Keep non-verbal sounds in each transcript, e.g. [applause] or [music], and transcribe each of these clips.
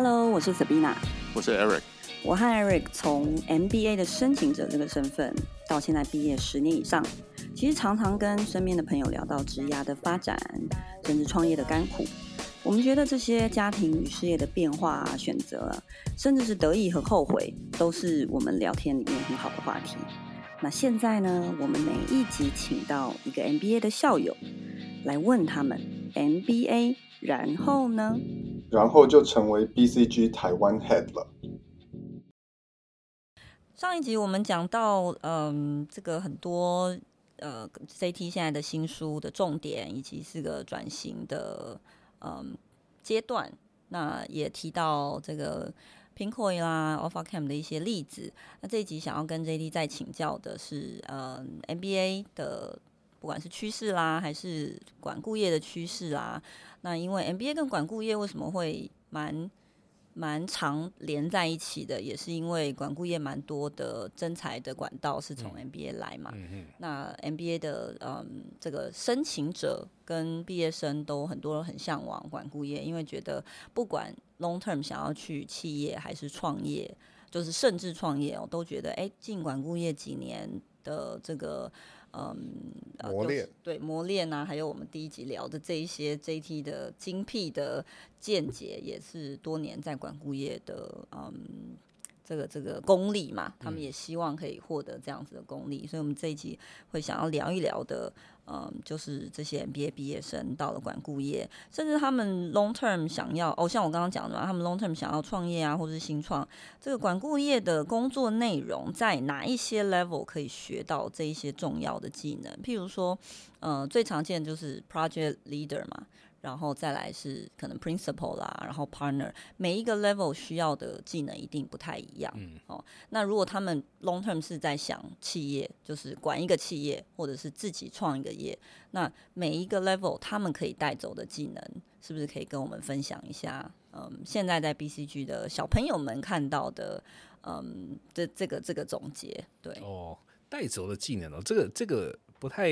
Hello，我是 Sabina，我是 Eric。我和 Eric 从 MBA 的申请者这个身份，到现在毕业十年以上，其实常常跟身边的朋友聊到职涯的发展，甚至创业的甘苦。我们觉得这些家庭与事业的变化啊、选择，甚至是得意和后悔，都是我们聊天里面很好的话题。那现在呢，我们每一集请到一个 MBA 的校友，来问他们 MBA，然后呢？然后就成为 BCG 台湾 Head 了。上一集我们讲到，嗯，这个很多呃 CT 现在的新书的重点，以及是个转型的嗯阶段。那也提到这个 Pinkoi 啦、OfferCam 的一些例子。那这一集想要跟 JD 再请教的是，嗯，MBA 的。不管是趋势啦，还是管顾业的趋势啦，那因为 MBA 跟管顾业为什么会蛮蛮常连在一起的，也是因为管顾业蛮多的征才的管道是从 MBA 来嘛。那 MBA 的嗯这个申请者跟毕业生都很多人很向往管顾业，因为觉得不管 long term 想要去企业还是创业，就是甚至创业哦，都觉得哎进管顾业几年的这个。嗯，磨练、对磨练啊，还有我们第一集聊的这一些 JT 的精辟的见解，也是多年在管顾业的嗯这个这个功力嘛，他们也希望可以获得这样子的功力，嗯、所以我们这一集会想要聊一聊的。嗯，就是这些 MBA 毕业生到了管顾业，甚至他们 long term 想要哦，像我刚刚讲的嘛，他们 long term 想要创业啊，或者是新创，这个管顾业的工作内容在哪一些 level 可以学到这一些重要的技能？譬如说，呃，最常见就是 project leader 嘛。然后再来是可能 principal 啦，然后 partner，每一个 level 需要的技能一定不太一样。嗯，哦，那如果他们 long term 是在想企业，就是管一个企业，或者是自己创一个业，那每一个 level 他们可以带走的技能，是不是可以跟我们分享一下？嗯，现在在 BCG 的小朋友们看到的，嗯，这这个这个总结，对哦，带走的技能哦，这个这个。不太，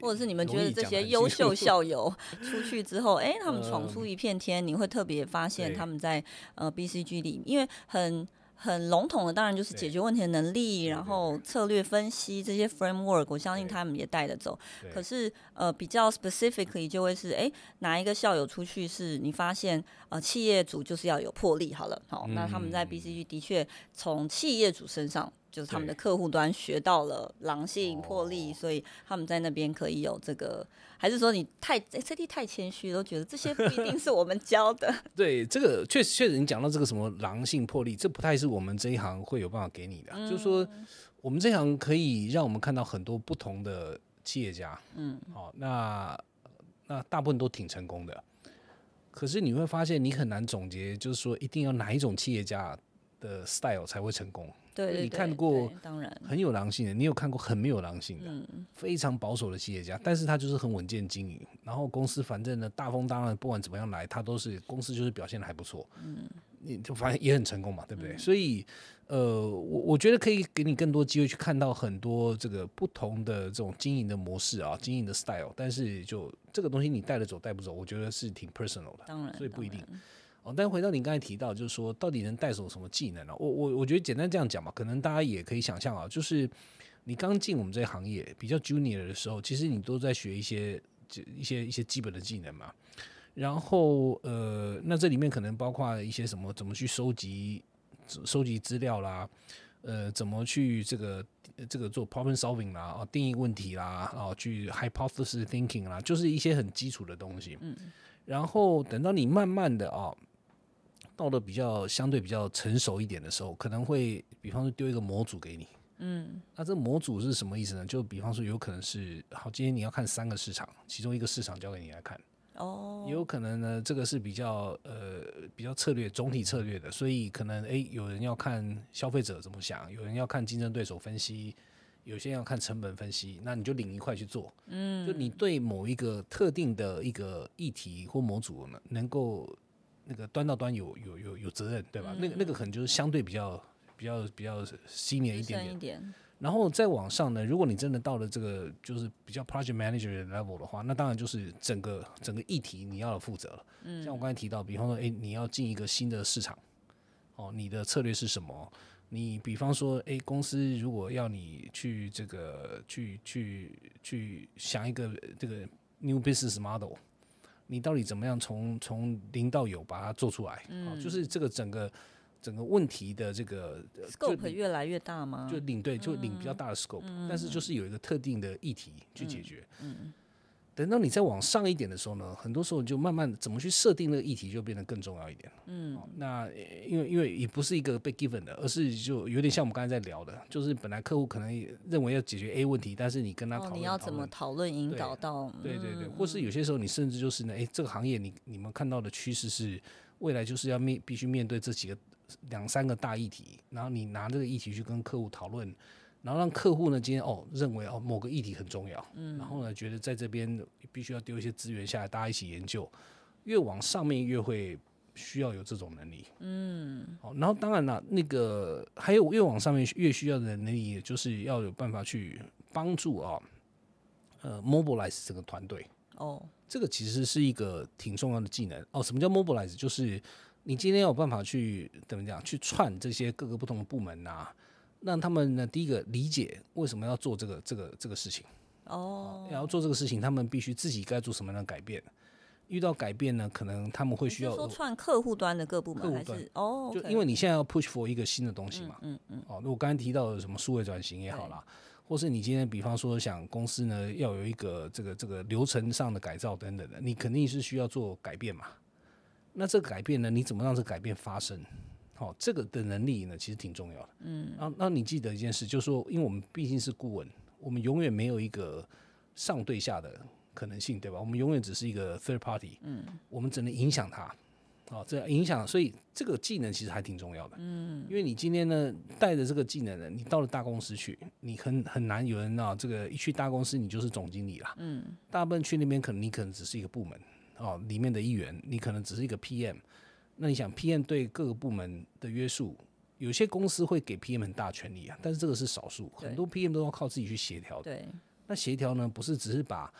或者是你们觉得这些优秀校友 [laughs] 出去之后，哎、欸，他们闯出一片天，你会特别发现他们在呃 BCG 里，因为很很笼统的，当然就是解决问题的能力，然后策略分析这些 framework，我相信他们也带得走。可是呃比较 specifically 就会是，哎、欸，哪一个校友出去是你发现呃企业主就是要有魄力，好了，好，那他们在 BCG 的确从企业主身上。就是他们的客户端学到了狼性魄力，所以他们在那边可以有这个，还是说你太 CT 太谦虚，都觉得这些不一定是我们教的。[laughs] 对，这个确实确实，你讲到这个什么狼性魄力，这不太是我们这一行会有办法给你的。嗯、就是说，我们这一行可以让我们看到很多不同的企业家，嗯，好，那那大部分都挺成功的，可是你会发现，你很难总结，就是说一定要哪一种企业家的 style 才会成功。对，对，对，你看过当然。很有狼性的，你有看过很没有狼性的，嗯、非常保守的企业家，但是他就是很稳健经营，然后公司反正呢大风大浪不管怎么样来，他都是公司就是表现的还不错，嗯，你就发现也很成功嘛，对不对？嗯、所以呃，我我觉得可以给你更多机会去看到很多这个不同的这种经营的模式啊，经营的 style，但是就这个东西你带得走带不走，我觉得是挺 personal 的，当然，所以不一定。哦，但回到你刚才提到，就是说，到底能带走什么技能呢？我我我觉得简单这样讲吧，可能大家也可以想象啊，就是你刚进我们这个行业比较 junior 的时候，其实你都在学一些一些一些基本的技能嘛。然后呃，那这里面可能包括一些什么，怎么去收集收集资料啦，呃，怎么去这个这个做 problem solving 啦，啊，定义问题啦，啊，去 hypothesis thinking 啦，就是一些很基础的东西。嗯。然后等到你慢慢的啊。到了比较相对比较成熟一点的时候，可能会比方说丢一个模组给你，嗯，那这模组是什么意思呢？就比方说有可能是，好，今天你要看三个市场，其中一个市场交给你来看，哦，也有可能呢，这个是比较呃比较策略总体策略的，所以可能诶，有人要看消费者怎么想，有人要看竞争对手分析，有些人要看成本分析，那你就领一块去做，嗯，就你对某一个特定的一个议题或模组呢，能够。那个端到端有有有有责任，对吧？嗯、那个那个可能就是相对比较比较比较 senior 一点点。然后再往上呢，如果你真的到了这个就是比较 project manager 的 level 的话，那当然就是整个整个议题你要负责了。嗯，像我刚才提到，比方说，诶，你要进一个新的市场，哦，你的策略是什么？你比方说，诶，公司如果要你去这个去去去想一个这个 new business model，你到底怎么样从从零到有把它做出来？嗯，就是这个整个。整个问题的这个 scope 越来越大吗？就领对，就领比较大的 scope，、嗯、但是就是有一个特定的议题去解决。嗯，嗯等到你再往上一点的时候呢，很多时候就慢慢怎么去设定那个议题就变得更重要一点。嗯，那因为因为也不是一个被 given 的，而是就有点像我们刚才在聊的，就是本来客户可能认为要解决 A 问题，但是你跟他讨论、哦，你要怎么讨论引导到？对对对，对，或是有些时候你甚至就是呢，哎，这个行业你你们看到的趋势是未来就是要面必须面对这几个。两三个大议题，然后你拿这个议题去跟客户讨论，然后让客户呢今天哦认为哦某个议题很重要，嗯，然后呢觉得在这边必须要丢一些资源下来，大家一起研究，越往上面越会需要有这种能力，嗯，好，然后当然了，那个还有越往上面越需要的能力，就是要有办法去帮助啊，呃，mobilize 整个团队，哦，这个其实是一个挺重要的技能哦。什么叫 mobilize？就是你今天有办法去怎么讲？去串这些各个不同的部门呐、啊，让他们呢，第一个理解为什么要做这个这个这个事情哦，要做这个事情，他们必须自己该做什么样的改变。遇到改变呢，可能他们会需要说串客户端的各部门，客户端哦，就因为你现在要 push for 一个新的东西嘛，嗯嗯，哦，那我刚才提到的什么数位转型也好啦，或是你今天比方说想公司呢要有一个这个这个流程上的改造等等的，你肯定是需要做改变嘛。那这个改变呢？你怎么让这个改变发生？好、哦，这个的能力呢，其实挺重要的。嗯，那那你记得一件事，就是说，因为我们毕竟是顾问，我们永远没有一个上对下的可能性，对吧？我们永远只是一个 third party。嗯，我们只能影响他。好、哦，这样影响，所以这个技能其实还挺重要的。嗯，因为你今天呢带着这个技能呢，你到了大公司去，你很很难有人啊，这个一去大公司你就是总经理啦。嗯，大部分去那边可能你可能只是一个部门。哦，里面的一员，你可能只是一个 PM，那你想 PM 对各个部门的约束，有些公司会给 PM 很大权力啊，但是这个是少数，很多 PM 都要靠自己去协调的。对，那协调呢，不是只是把，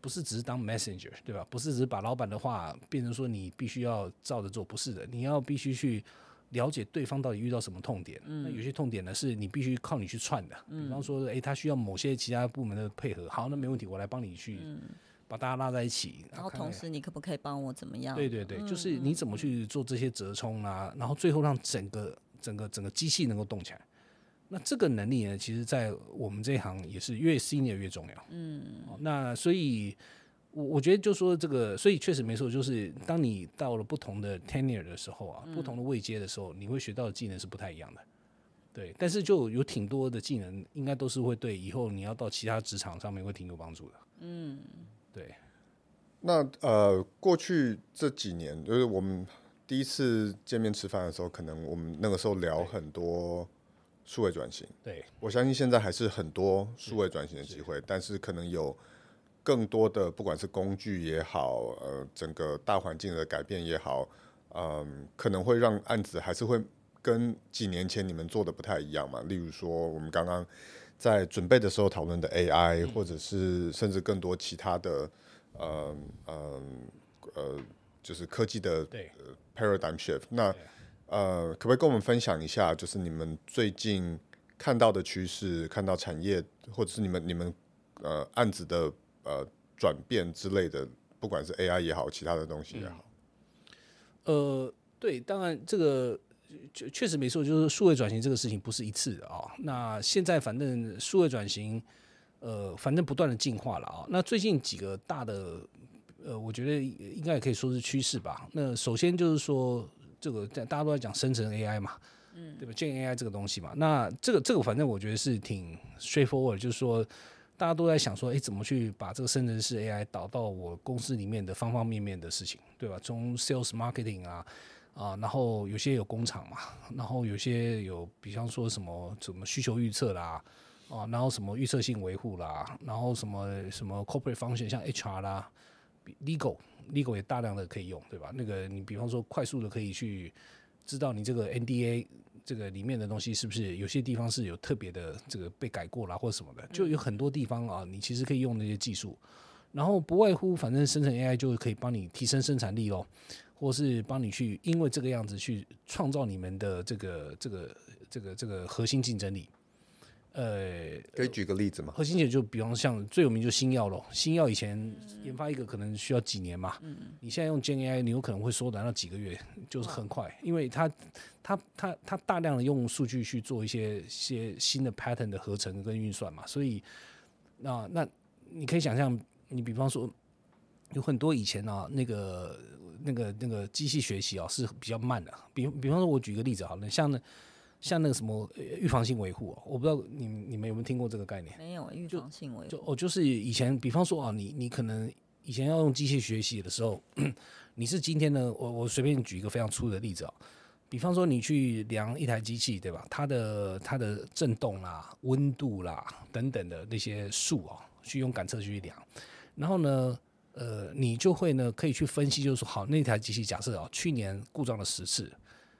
不是只是当 messenger，对吧？不是只是把老板的话变成说你必须要照着做，不是的，你要必须去了解对方到底遇到什么痛点。嗯，那有些痛点呢，是你必须靠你去串的，比方说，诶，他需要某些其他部门的配合，好，那没问题，我来帮你去。把大家拉在一起，然后同时你可不可以帮我怎么样？对对对，就是你怎么去做这些折冲啊，然后最后让整个整个整个机器能够动起来。那这个能力呢，其实，在我们这一行也是越 senior 越重要。嗯，那所以，我我觉得就说这个，所以确实没错，就是当你到了不同的 tenure 的时候啊，不同的位阶的时候，你会学到的技能是不太一样的。对，但是就有挺多的技能，应该都是会对以后你要到其他职场上面会挺有帮助的。嗯。对，那呃，过去这几年，就是我们第一次见面吃饭的时候，可能我们那个时候聊很多数位转型。对，我相信现在还是很多数位转型的机会，但是可能有更多的，不管是工具也好，呃，整个大环境的改变也好，嗯、呃，可能会让案子还是会跟几年前你们做的不太一样嘛。例如说，我们刚刚。在准备的时候讨论的 AI，或者是甚至更多其他的，呃呃呃，就是科技的 paradigm shift。那呃，可不可以跟我们分享一下，就是你们最近看到的趋势，看到产业，或者是你们你们呃案子的呃转变之类的，不管是 AI 也好，其他的东西也好。呃，对，当然这个。确确实没错，就是数位转型这个事情不是一次的啊、哦。那现在反正数位转型，呃，反正不断的进化了啊、哦。那最近几个大的，呃，我觉得应该也可以说是趋势吧。那首先就是说，这个在大家都在讲生成 AI 嘛，嗯，对吧？Gen AI 这个东西嘛，那这个这个反正我觉得是挺 straightforward，就是说大家都在想说，哎，怎么去把这个生成式 AI 导到我公司里面的方方面面的事情，对吧？从 sales marketing 啊。啊，然后有些有工厂嘛，然后有些有，比方说什么什么需求预测啦，啊，然后什么预测性维护啦，然后什么什么 corporate function 像 HR 啦，legal legal 也大量的可以用，对吧？那个你比方说快速的可以去知道你这个 NDA 这个里面的东西是不是有些地方是有特别的这个被改过啦或者什么的，就有很多地方啊，你其实可以用那些技术。然后不外乎，反正生成 AI 就可以帮你提升生产力咯，或是帮你去因为这个样子去创造你们的这个这个这个这个核心竞争力。呃，可以举个例子吗？核心点就比方像最有名就新药咯，新药以前研发一个可能需要几年嘛，嗯，你现在用 Gen AI，你有可能会缩短到几个月，就是很快，因为它它它它大量的用数据去做一些些新的 pattern 的合成跟运算嘛，所以那那你可以想象，你比方说有很多以前啊那个那个那个机器学习啊是比较慢的，比比方说我举个例子好了，像那。像那个什么预防性维护，我不知道你你们有没有听过这个概念？没有预防性维护，就哦，就是以前，比方说啊，你你可能以前要用机器学习的时候，[clears throat] 你是今天呢，我我随便举一个非常粗的例子啊，比方说你去量一台机器，对吧？它的它的震动啦、温度啦等等的那些数啊，去用感测去量，然后呢，呃，你就会呢可以去分析，就是说，好，那台机器假设哦，去年故障了十次。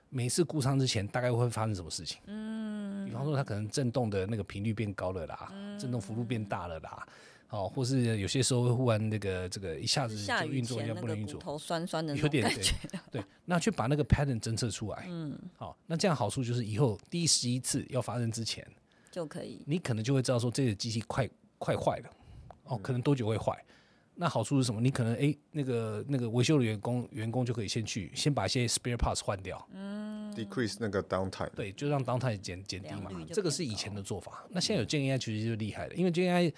每次故障之前，大概会发生什么事情？嗯，比方说它可能震动的那个频率变高了啦，嗯、震动幅度变大了啦，哦，或是有些时候会忽然那个这个一下子就运作一下不能运作，头酸酸的有点对，对，那去把那个 pattern 侦测出来，嗯，好，那这样好处就是以后第一十一次要发生之前就可以，你可能就会知道说这个机器快快坏了，哦，可能多久会坏。那好处是什么？你可能哎、欸，那个那个维修的员工员工就可以先去先把一些 spare parts 换掉，嗯，decrease 那个 downtime，对，就让 downtime 减减低嘛。这个是以前的做法。那现在有 Gen AI 其实就厉害了，因为 Gen AI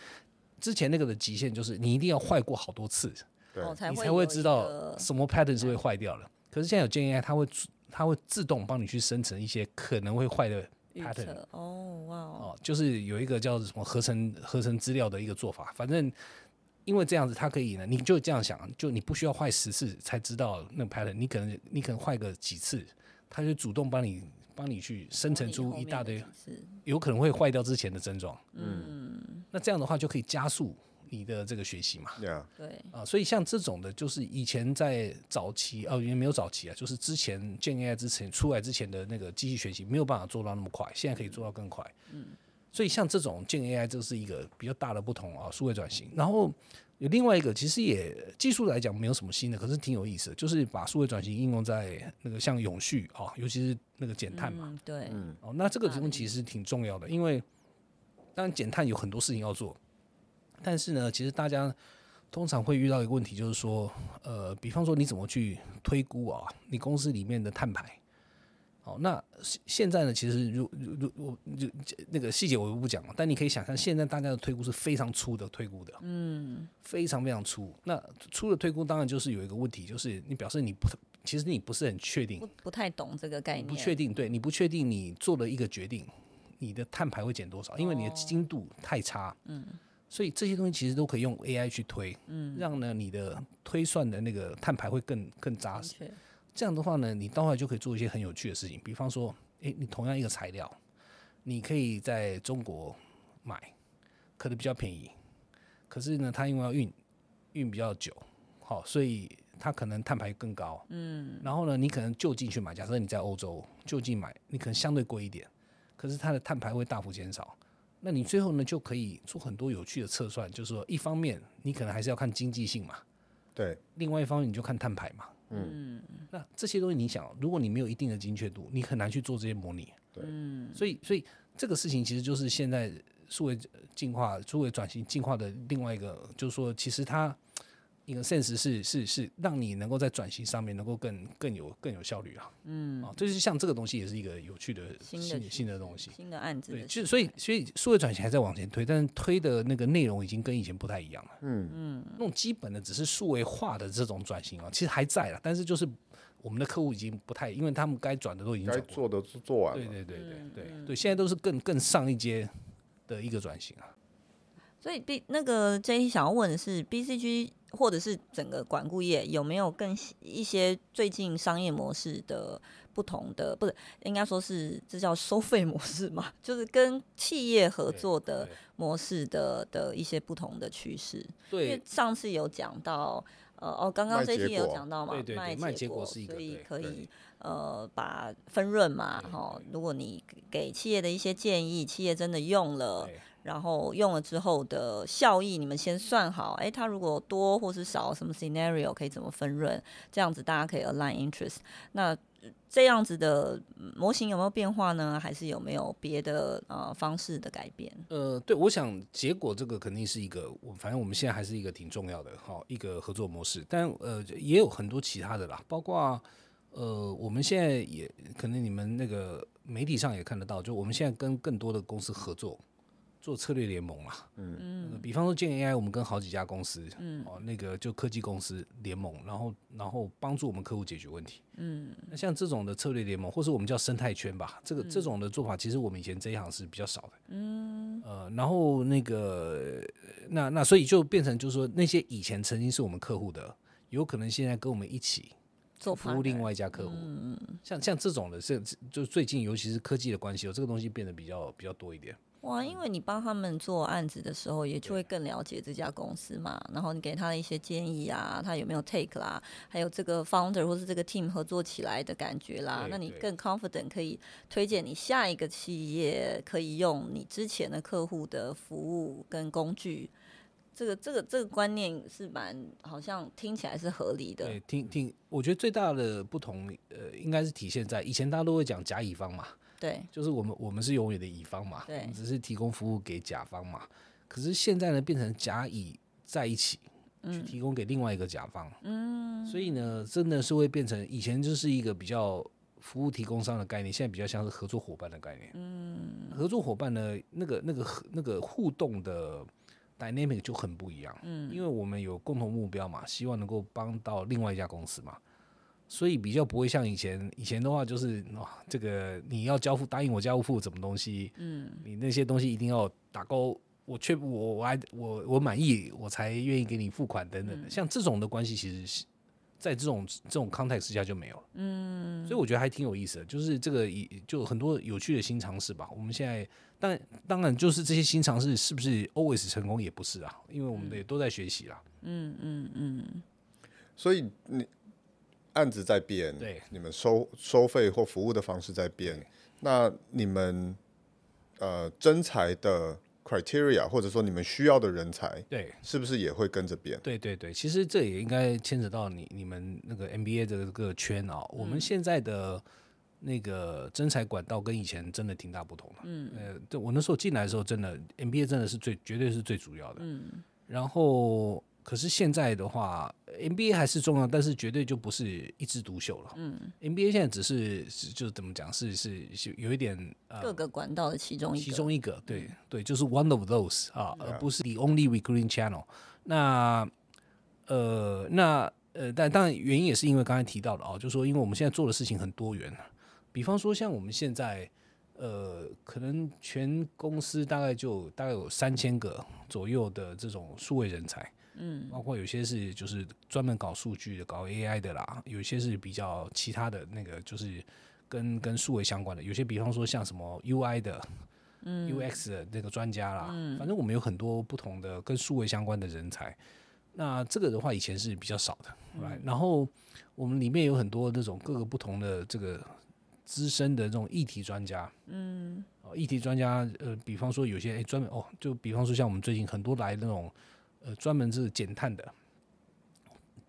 之前那个的极限就是你一定要坏过好多次，对，你才会知道什么 pattern 是会坏掉的。可是现在有 Gen AI，它会它会自动帮你去生成一些可能会坏的 pattern。哦，哇哦，就是有一个叫什么合成合成资料的一个做法，反正。因为这样子，它可以呢，你就这样想，就你不需要坏十次才知道那个 pattern，你可能你可能坏个几次，它就主动帮你帮你去生成出一大堆有可能会坏掉之前的症状。嗯，那这样的话就可以加速你的这个学习嘛。对啊，对啊，所以像这种的，就是以前在早期哦，因为没有早期啊，就是之前 Gen AI 之前出来之前的那个机器学习没有办法做到那么快，现在可以做到更快。嗯。所以像这种 Gen AI，这是一个比较大的不同啊，数位转型。然后有另外一个，其实也技术来讲没有什么新的，可是挺有意思的，就是把数位转型应用在那个像永续啊，尤其是那个减碳嘛。嗯、对，嗯，哦，那这个东西其实挺重要的，因为当然减碳有很多事情要做，但是呢，其实大家通常会遇到一个问题，就是说，呃，比方说你怎么去推估啊，你公司里面的碳排。哦，那现在呢？其实如如如我就那个细节我就不讲了，但你可以想象，现在大家的推估是非常粗的推估的，嗯，非常非常粗。那粗的推估当然就是有一个问题，就是你表示你不，其实你不是很确定，不不太懂这个概念，不确定，对，你不确定你做了一个决定，你的碳排会减多少，因为你的精度太差，嗯，所以这些东西其实都可以用 AI 去推，嗯，让呢你的推算的那个碳排会更更扎实。这样的话呢，你到后来就可以做一些很有趣的事情，比方说，诶，你同样一个材料，你可以在中国买，可能比较便宜，可是呢，它因为要运运比较久，好，所以它可能碳排更高。嗯。然后呢，你可能就近去买，假设你在欧洲就近买，你可能相对贵一点，可是它的碳排会大幅减少。那你最后呢，就可以做很多有趣的测算，就是说，一方面你可能还是要看经济性嘛，对，另外一方面你就看碳排嘛。嗯，那这些东西你想，如果你没有一定的精确度，你很难去做这些模拟。对，所以所以这个事情其实就是现在数位进化、数位转型进化的另外一个，就是说，其实它。一个现实是是是让你能够在转型上面能够更更有更有效率啊，嗯，啊，就是像这个东西也是一个有趣的新的新的东西，新的案子。对，就所以所以数位转型还在往前推，但是推的那个内容已经跟以前不太一样了，嗯嗯，那种基本的只是数位化的这种转型啊，其实还在了，但是就是我们的客户已经不太，因为他们该转的都已经该做的都做完了，对对对对对对，现在都是更更上一阶的一个转型啊。所以 B 那个 J 想要问的是 BCG 或者是整个管顾业有没有更一些最近商业模式的不同的，不是应该说是这叫收费模式嘛？就是跟企业合作的模式的的一些不同的趋势。对，因为上次有讲到呃哦，刚刚这期也有讲到嘛，对对对，卖结果是一个，所以可以呃把分润嘛，哈，如果你给企业的一些建议，企业真的用了。然后用了之后的效益，你们先算好。哎，它如果多或是少，什么 scenario 可以怎么分润？这样子大家可以 align interest。那这样子的模型有没有变化呢？还是有没有别的呃方式的改变？呃，对，我想结果这个肯定是一个，我反正我们现在还是一个挺重要的哈一个合作模式。但呃也有很多其他的啦，包括呃我们现在也可能你们那个媒体上也看得到，就我们现在跟更多的公司合作。做策略联盟嘛，嗯，比方说建 AI，我们跟好几家公司，嗯，哦，那个就科技公司联盟，然后然后帮助我们客户解决问题，嗯，那像这种的策略联盟，或是我们叫生态圈吧，这个这种的做法，其实我们以前这一行是比较少的，嗯，呃，然后那个那那所以就变成就是说，那些以前曾经是我们客户的，有可能现在跟我们一起做服务另外一家客户，嗯，像像这种的，是就最近尤其是科技的关系，哦这个东西变得比较比较多一点。哇，因为你帮他们做案子的时候，也就会更了解这家公司嘛。然后你给他的一些建议啊，他有没有 take 啦，还有这个 founder 或是这个 team 合作起来的感觉啦，那你更 confident 可以推荐你下一个企业可以用你之前的客户的服务跟工具。这个这个这个观念是蛮好像听起来是合理的。对，听听，我觉得最大的不同，呃，应该是体现在以前大家都会讲甲乙方嘛。对，就是我们我们是永远的乙方嘛，对，只是提供服务给甲方嘛。可是现在呢，变成甲乙在一起去提供给另外一个甲方，嗯，所以呢，真的是会变成以前就是一个比较服务提供商的概念，现在比较像是合作伙伴的概念。嗯，合作伙伴呢，那个那个那个互动的 dynamic 就很不一样，嗯，因为我们有共同目标嘛，希望能够帮到另外一家公司嘛。所以比较不会像以前，以前的话就是哇，这个你要交付答应我交付什么东西，嗯，你那些东西一定要打勾，我确我我还我我满意，我才愿意给你付款等等的。像这种的关系，其实是在这种这种 context 下就没有了，嗯，所以我觉得还挺有意思的，就是这个就很多有趣的新尝试吧。我们现在但当然就是这些新尝试是不是 always 成功也不是啊，因为我们也都在学习啦，嗯嗯嗯，所以你。案子在变，对，你们收收费或服务的方式在变，那你们呃征才的 criteria 或者说你们需要的人才，对，是不是也会跟着变？对对对，其实这也应该牵扯到你你们那个 MBA 的这个圈啊、我们现在的那个征才管道跟以前真的挺大不同的。嗯，呃，对我那时候进来的时候，真的 MBA 真的是最绝对是最主要的。嗯，然后。可是现在的话，NBA 还是重要，但是绝对就不是一枝独秀了。嗯，NBA 现在只是就是怎么讲，是是有一点呃各个管道的其中一个其中一个，对对，就是 one of those 啊，而不是 the only recruiting channel 那。那呃那呃，但当然原因也是因为刚才提到的哦，就是说因为我们现在做的事情很多元，比方说像我们现在。呃，可能全公司大概就大概有三千个左右的这种数位人才，嗯，包括有些是就是专门搞数据的、搞 AI 的啦，有些是比较其他的那个，就是跟跟数位相关的，有些比方说像什么 UI 的，嗯，UX 的那个专家啦，嗯，反正我们有很多不同的跟数位相关的人才。那这个的话以前是比较少的，嗯，然后我们里面有很多那种各个不同的这个。资深的这种议题专家，嗯，哦，议题专家，呃，比方说有些诶专门哦，就比方说像我们最近很多来那种，呃，专门是减碳的，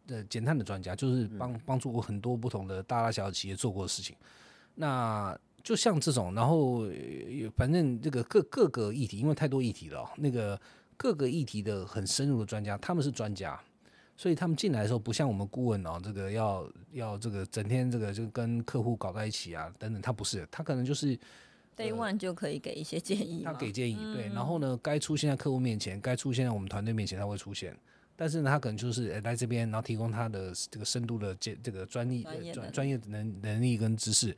呃，减碳的专家，就是帮帮助过很多不同的大大小小企业做过的事情。那就像这种，然后反正这个各各个议题，因为太多议题了，那个各个议题的很深入的专家，他们是专家。所以他们进来的时候，不像我们顾问哦，这个要要这个整天这个就跟客户搞在一起啊，等等，他不是，他可能就是 day one 就可以给一些建议，他给建议，对，然后呢，该出现在客户面前，该出现在我们团队面前，他会出现，但是呢，他可能就是来这边，然后提供他的这个深度的这这个专业专专业能能力跟知识，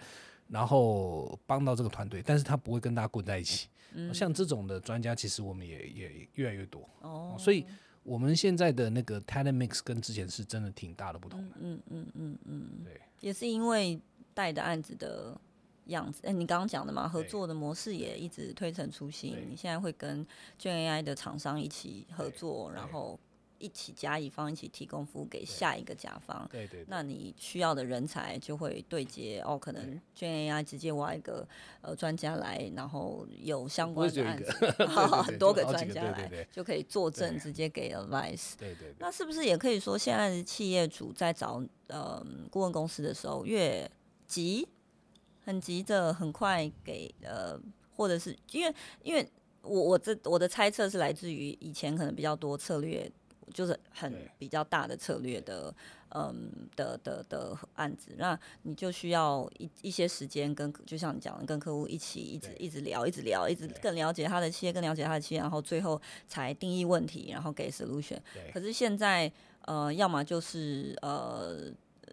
然后帮到这个团队，但是他不会跟大家滚在一起，像这种的专家，其实我们也也越来越多哦，所以。我们现在的那个 talent mix 跟之前是真的挺大的不同的。嗯嗯嗯嗯嗯，对，也是因为带的案子的样子。哎，你刚刚讲的嘛，合作的模式也一直推陈出新。你现在会跟 Gen AI 的厂商一起合作，然后一起甲乙方一起提供服务给下一个甲方。对对，对。那你需要的人才就会对接哦，可能 GenAI 直接挖一个呃专家来，然后有相关的案子，[laughs] [laughs] 很多个专家来就可以作证，直接给 advice。对对，对。那是不是也可以说，现在的企业主在找呃顾问公司的时候，越急，很急着很快给呃，或者是因为因为我我这我的猜测是来自于以前可能比较多策略。就是很比较大的策略的，嗯的的的案子，那你就需要一一些时间跟，就像你讲的，跟客户一起一直一直聊，一直聊，一直更了解他的企业，更了解他的企业，然后最后才定义问题，然后给 solution。可是现在，呃，要么就是呃，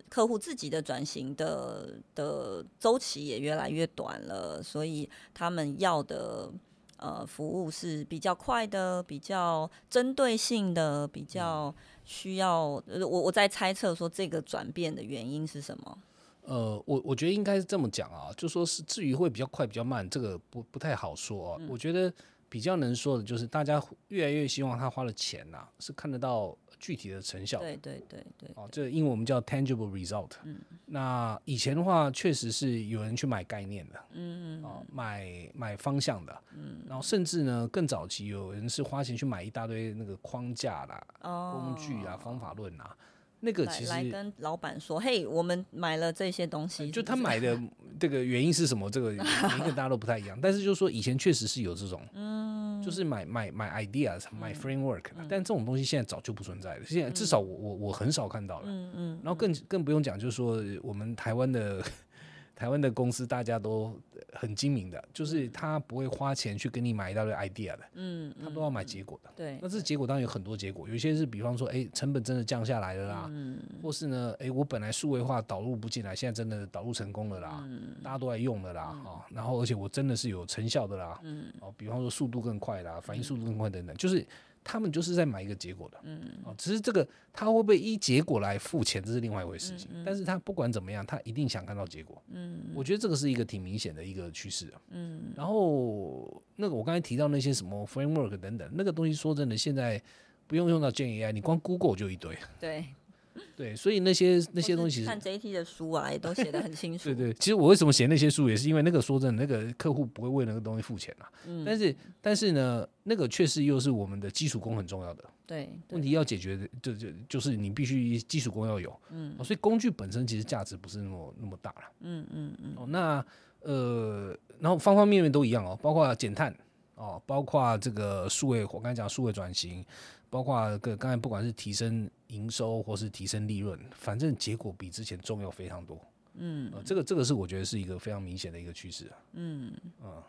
客户自己的转型的的周期也越来越短了，所以他们要的。呃，服务是比较快的，比较针对性的，比较需要。嗯、我我在猜测说这个转变的原因是什么？呃，我我觉得应该是这么讲啊，就说是至于会比较快比较慢，这个不不太好说啊。嗯、我觉得比较能说的就是大家越来越希望他花了钱呐、啊，是看得到。具体的成效，对对对对，哦，这英文我们叫 tangible result。嗯，那以前的话，确实是有人去买概念的，嗯嗯，哦，买买方向的，嗯，然后甚至呢，更早期有人是花钱去买一大堆那个框架啦、工具啊、方法论啊。那个其实来，来跟老板说，嘿，我们买了这些东西是是？就他买的这个原因是什么？这个原因跟大家都不太一样。[laughs] 但是就是说，以前确实是有这种，嗯，就是买买买 ideas，买 framework，嗯，但这种东西现在早就不存在了。现在至少我我我很少看到了。嗯嗯。然后更更不用讲，就是说我们台湾的。台湾的公司大家都很精明的，就是他不会花钱去跟你买一大堆 idea 的，嗯，他都要买结果的。对，那这结果当然有很多结果，有些是比方说，哎，成本真的降下来了啦，嗯，或是呢，哎，我本来数位化导入不进来，现在真的导入成功了啦，嗯，大家都在用了啦，哈，然后而且我真的是有成效的啦，嗯，哦，比方说速度更快啦，反应速度更快等等，就是。他们就是在买一个结果的，嗯，哦，只是这个他会不会依结果来付钱，这是另外一回事情。但是他不管怎么样，他一定想看到结果，嗯，我觉得这个是一个挺明显的一个趋势，嗯。然后那个我刚才提到那些什么 framework 等等，那个东西说真的，现在不用用到 GenAI，你光 Google 就一堆，对。对，所以那些那些东西看 JT 的书啊，也都写的很清楚。对对，其实我为什么写那些书，也是因为那个说真的，那个客户不会为那个东西付钱啊。嗯。但是但是呢，那个确实又是我们的基础功很重要的。对。问题要解决的，就就就是你必须基础功要有。嗯。所以工具本身其实价值不是那么那么大了。嗯嗯嗯。哦，那呃，然后方方面面都一样哦，包括减碳哦，包括这个数位，我刚才讲数位转型。包括个刚才不管是提升营收或是提升利润，反正结果比之前重要非常多。嗯，呃、这个这个是我觉得是一个非常明显的一个趋势。嗯嗯，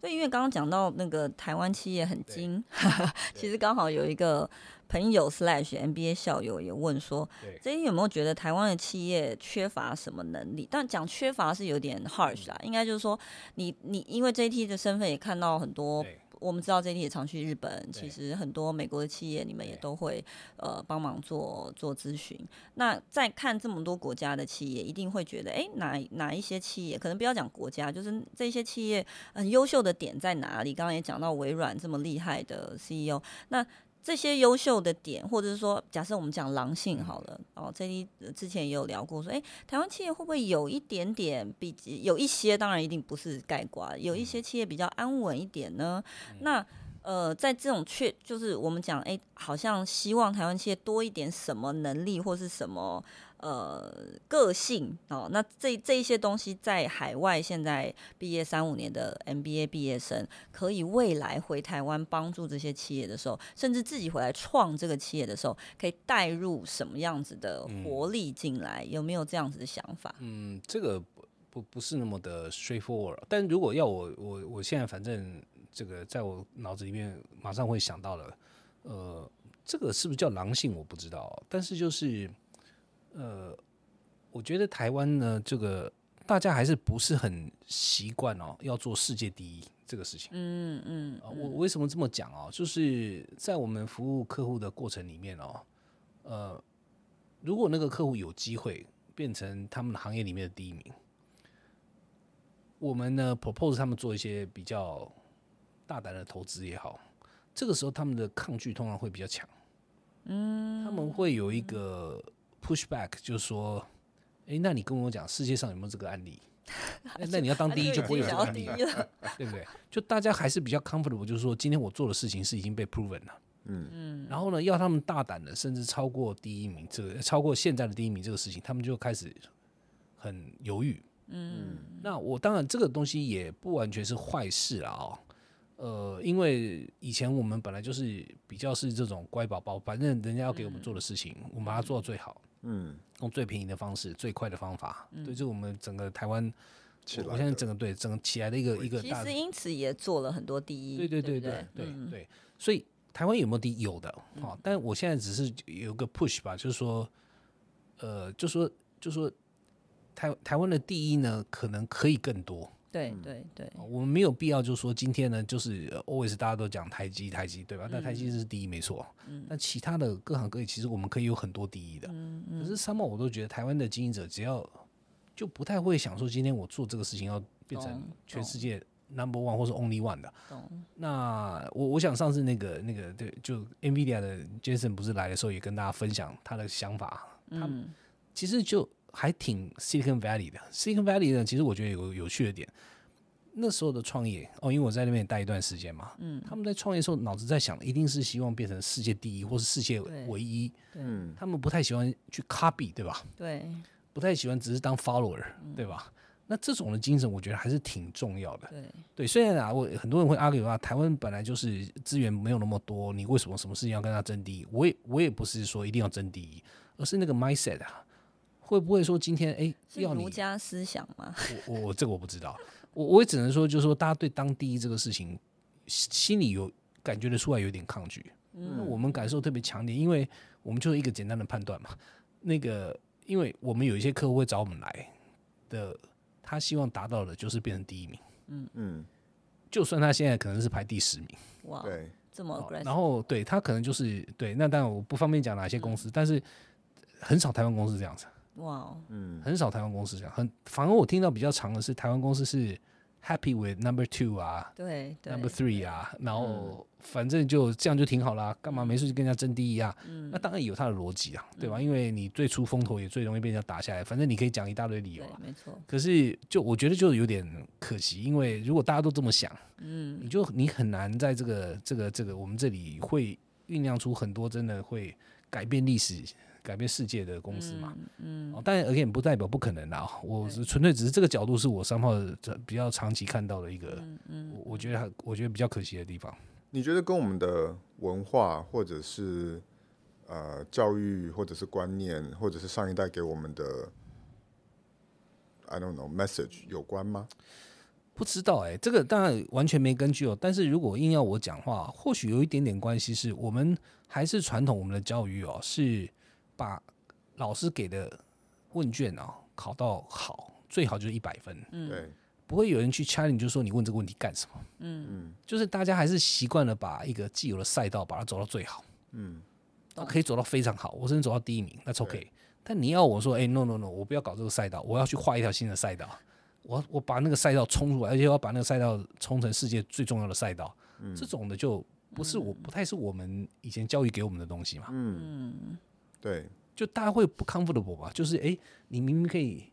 所以因为刚刚讲到那个台湾企业很精，[laughs] 其实刚好有一个朋友 slash MBA 校友也问说，最近有没有觉得台湾的企业缺乏什么能力？但讲缺乏是有点 harsh 啦，嗯、应该就是说你你因为 JT 的身份也看到很多。我们知道 JT 也常去日本，其实很多美国的企业，你们也都会呃帮忙做做咨询。那在看这么多国家的企业，一定会觉得，哎，哪哪一些企业可能不要讲国家，就是这些企业很优秀的点在哪里？刚刚也讲到微软这么厉害的 CEO，那。这些优秀的点，或者是说，假设我们讲狼性好了，哦，这里之前也有聊过，说，哎，台湾企业会不会有一点点比有一些，当然一定不是盖瓜，有一些企业比较安稳一点呢？那呃，在这种确，就是我们讲，哎，好像希望台湾企业多一点什么能力，或是什么？呃，个性哦，那这这一些东西在海外现在毕业三五年的 MBA 毕业生，可以未来回台湾帮助这些企业的时候，甚至自己回来创这个企业的时候，可以带入什么样子的活力进来？嗯、有没有这样子的想法？嗯，这个不不不是那么的 straightforward。但如果要我我我现在反正这个在我脑子里面马上会想到了，呃，这个是不是叫狼性我不知道，但是就是。呃，我觉得台湾呢，这个大家还是不是很习惯哦，要做世界第一这个事情。嗯嗯，我、嗯、为什么这么讲哦？就是在我们服务客户的过程里面哦，呃，如果那个客户有机会变成他们的行业里面的第一名，我们呢 propose 他们做一些比较大胆的投资也好，这个时候他们的抗拒通常会比较强。嗯，他们会有一个 pushback，就是说，哎、欸，那你跟我讲世界上有没有这个案例？[laughs] 那你要当第一就不会有这个案例了，对不对？就大家还是比较 comfortable，就是说今天我做的事情是已经被 proven 了，嗯嗯。然后呢，要他们大胆的，甚至超过第一名这个，超过现在的第一名这个事情，他们就开始很犹豫。嗯，那我当然这个东西也不完全是坏事啊、哦。呃，因为以前我们本来就是比较是这种乖宝宝，反正人家要给我们做的事情，我们把它做到最好。嗯，用最便宜的方式、最快的方法，对，这是我们整个台湾，我现在整个对整个起来的一个一个大。其实因此也做了很多第一。对对对对对对，所以台湾有没有第一？有的啊，但我现在只是有个 push 吧，就是说，呃，就说就说台台湾的第一呢，可能可以更多。对对对，我们没有必要就说今天呢，就是 always 大家都讲台积台积，对吧？但台积是第一没错，嗯，那其他的各行各业其实我们可以有很多第一的，嗯嗯。可是 somehow 我都觉得台湾的经营者只要就不太会想说今天我做这个事情要变成全世界 number one 或是 only one 的。那我我想上次那个那个对，就 NVIDIA 的 Jensen 不是来的时候也跟大家分享他的想法，他其实就。还挺 Silicon Valley 的，Silicon Valley 呢，其实我觉得有有趣的点，那时候的创业哦，因为我在那边待一段时间嘛，嗯，他们在创业的时候脑子在想，一定是希望变成世界第一或是世界唯一，嗯，他们不太喜欢去 copy，对吧？对，不太喜欢只是当 follower，对吧？那这种的精神，我觉得还是挺重要的，对，对。虽然啊，我很多人会 argue 啊，台湾本来就是资源没有那么多，你为什么什么事情要跟他争第一？我也我也不是说一定要争第一，而是那个 mindset 啊。会不会说今天哎，要你儒家思想吗？我我我这个我不知道，我我也只能说，就是说大家对当第一这个事情心里有感觉得出来有点抗拒。嗯，我们感受特别强烈，因为我们就是一个简单的判断嘛。那个，因为我们有一些客户会找我们来的，他希望达到的就是变成第一名。嗯嗯，就算他现在可能是排第十名。哇，对，这么然后对他可能就是对，那当然我不方便讲哪些公司，嗯，但是很少台湾公司这样子。哇、wow，嗯，很少台湾公司这样，很反而我听到比较长的是台湾公司是 happy with number two 啊，对，对，number three 啊，然后反正就这样就挺好啦，干嘛没事就跟人家争第一啊？嗯，那当然有他的逻辑啊，对吧？因为你最出风头也最容易被人家打下来，反正你可以讲一大堆理由啊，没错。可是就我觉得就有点可惜，因为如果大家都这么想，嗯，你就你很难在这个这个这个我们这里会酝酿出很多真的会改变历史。改变世界的公司嘛，嗯，嗯，但 again 不代表不可能啊。我是纯粹只是这个角度是我三号比较长期看到的一个，嗯，嗯，我觉得我觉得比较可惜的地方。你觉得跟我们的文化或者是呃教育或者是观念或者是上一代给我们的 I don't know message 有关吗？不知道哎、欸，这个当然完全没根据哦。但是如果硬要我讲话，或许有一点点关系，是我们还是传统我们的教育哦是。把老师给的问卷啊考到好，最好就是一百分。嗯，对，不会有人去 challenge，就说你问这个问题干什么？嗯嗯，就是大家还是习惯了把一个既有的赛道把它走到最好。嗯，可以走到非常好，我甚至走到第一名，那 OK。但你要我说，哎、欸、，no no no，我不要搞这个赛道，我要去画一条新的赛道。我我把那个赛道冲出来，而且我要把那个赛道冲成世界最重要的赛道。嗯，这种的就不是我不太是我们以前教育给我们的东西嘛。嗯。对，就大家会不 comfortable 吧？就是哎、欸，你明明可以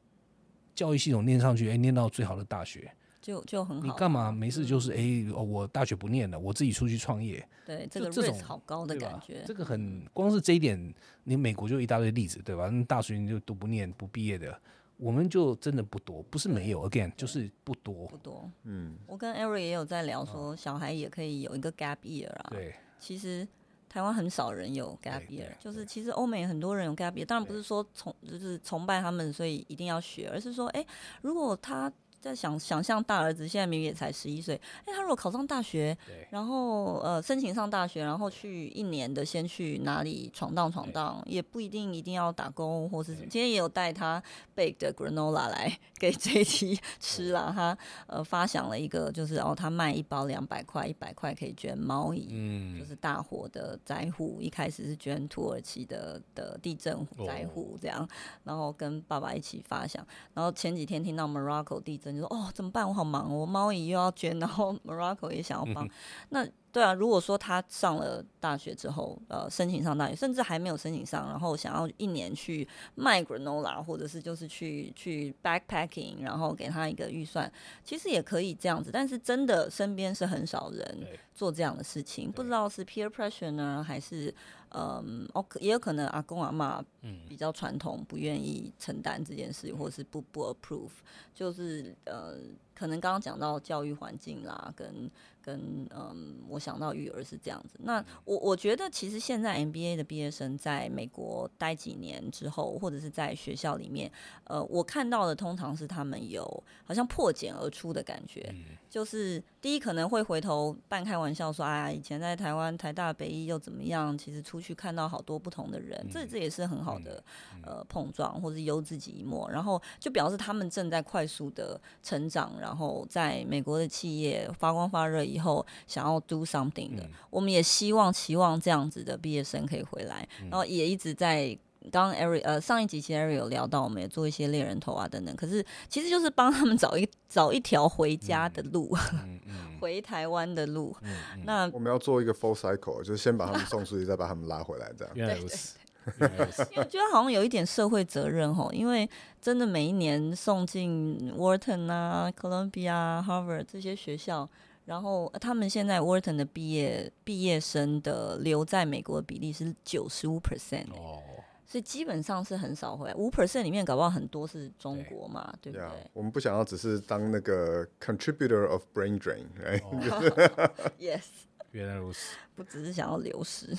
教育系统念上去，哎、欸，念到最好的大学，就就很好。你干嘛没事就是哎、欸，我大学不念了，我自己出去创业。对，这个 risk 好高的感觉。这个很光是这一点，你美国就一大堆例子，对吧？大学你就都不念不毕业的，我们就真的不多，不是没有，again 就是不多，不多。嗯，我跟 Eric 也有在聊说，小孩也可以有一个 gap year 啊。对，其实。台湾很少人有 gap year，就是其实欧美很多人有 gap year，当然不是说崇就是崇拜他们，所以一定要学，而是说，哎、欸，如果他。在想想象大儿子现在明明也才十一岁，哎，他如果考上大学，然后呃申请上大学，然后去一年的先去哪里闯荡闯荡，也不一定一定要打工或是什么。今天也有带他 bake 的 granola 来给 JT [laughs] 吃了，他呃发想了一个，就是哦他卖一包两百块，一百块可以捐猫椅，嗯，就是大火的灾户，一开始是捐土耳其的的地震灾户这样，然后跟爸爸一起发想，然后前几天听到 Morocco 地震。生就说：“哦，怎么办？我好忙，哦猫也又要捐，然后 Morocco 也想要帮。”嗯那对啊，如果说他上了大学之后，呃，申请上大学，甚至还没有申请上，然后想要一年去卖 granola，或者是就是去去 backpacking，然后给他一个预算，其实也可以这样子。但是真的身边是很少人做这样的事情，不知道是 peer pressure 呢，还是嗯，哦，也有可能阿公阿妈比较传统，不愿意承担这件事，或者是不不 approve，就是呃，可能刚刚讲到教育环境啦，跟。跟嗯，我想到育儿是这样子。那我我觉得，其实现在 MBA 的毕业生在美国待几年之后，或者是在学校里面，呃，我看到的通常是他们有好像破茧而出的感觉。就是第一可能会回头半开玩笑说：“啊，以前在台湾台大北医又怎么样？”其实出去看到好多不同的人，这这也是很好的呃碰撞，或是悠自己一默。然后就表示他们正在快速的成长，然后在美国的企业发光发热。以后想要 do something 的，嗯、我们也希望期望这样子的毕业生可以回来，嗯、然后也一直在刚 Ari 呃上一集其实 Ari 有聊到，我们也做一些猎人头啊等等，可是其实就是帮他们找一找一条回家的路，[laughs] 嗯嗯、回台湾的路。嗯嗯、那我们要做一个 full cycle，就是先把他们送出去，再把他们拉回来，这样。对，对，对，因为我觉得好像有一点社会责任吼，因为真的每一年送进 Wharton 啊、Columbia、Harvard 这些学校。然后他们现在 Wharton 的毕业毕业生的留在美国的比例是九十五 percent 哦，所以基本上是很少回来。五 percent 里面搞不好很多是中国嘛，对，对不对？Yeah, 我们不想要只是当那个 contributor of brain drain，right？Yes，、[laughs] oh. [laughs] 原来如此，不只是想要流失。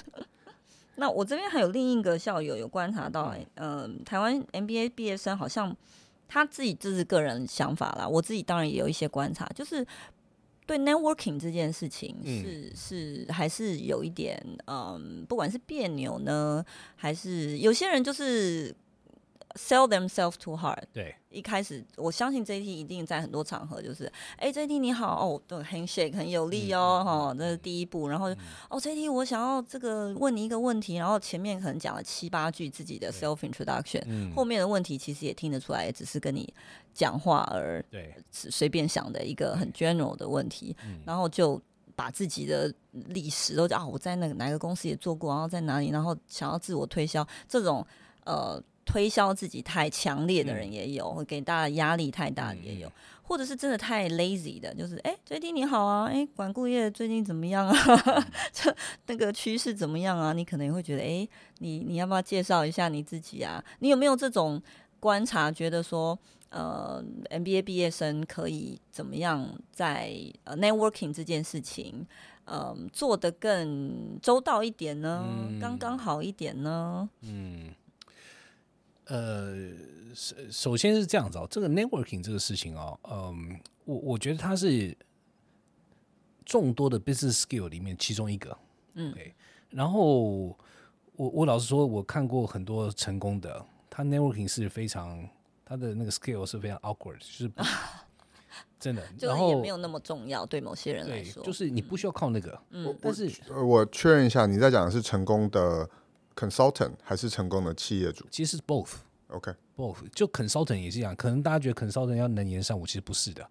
[laughs] 那我这边还有另一个校友有观察到，嗯、呃，台湾 MBA 毕业生好像他自己这是个人想法啦，我自己当然也有一些观察，就是。对 networking 这件事情是、嗯、是还是有一点嗯，不管是别扭呢，还是有些人就是 sell themselves too hard。对，一开始我相信 JT 一定在很多场合就是，哎，JT 你好，哦，对，handshake 很有力哦，哈、嗯哦，这是第一步。然后，嗯、哦，JT 我想要这个问你一个问题，然后前面可能讲了七八句自己的 self introduction，、嗯、后面的问题其实也听得出来，也只是跟你。讲话而对随便想的一个很 general 的问题，嗯、然后就把自己的历史都讲啊，我在那个哪个公司也做过，然后在哪里，然后想要自我推销，这种呃推销自己太强烈的人也有，会、嗯、给大家压力太大的也有，嗯、或者是真的太 lazy 的，就是哎最近你好啊，哎，管顾业最近怎么样啊？[laughs] 这、嗯、那个趋势怎么样啊？你可能也会觉得，哎，你你要不要介绍一下你自己啊？你有没有这种观察，觉得说？呃，MBA 毕业生可以怎么样在呃 networking 这件事情，做得更周到一点呢？刚刚、嗯、好一点呢？嗯，呃，首首先是这样子哦，这个 networking 这个事情哦，嗯、呃，我我觉得它是众多的 business skill 里面其中一个。嗯，okay, 然后我我老实说，我看过很多成功的，他 networking 是非常。他的那个 skill 是非常 awkward，就是 [laughs] 真的，然后也没有那么重要，对某些人来说，就是你不需要靠那个。嗯，但是我确认一下，你在讲的是成功的 consultant 还是成功的企业主？其实是 both。OK，both。就 consultant 也是一样，可能大家觉得 consultant 要能言善舞，其实不是的。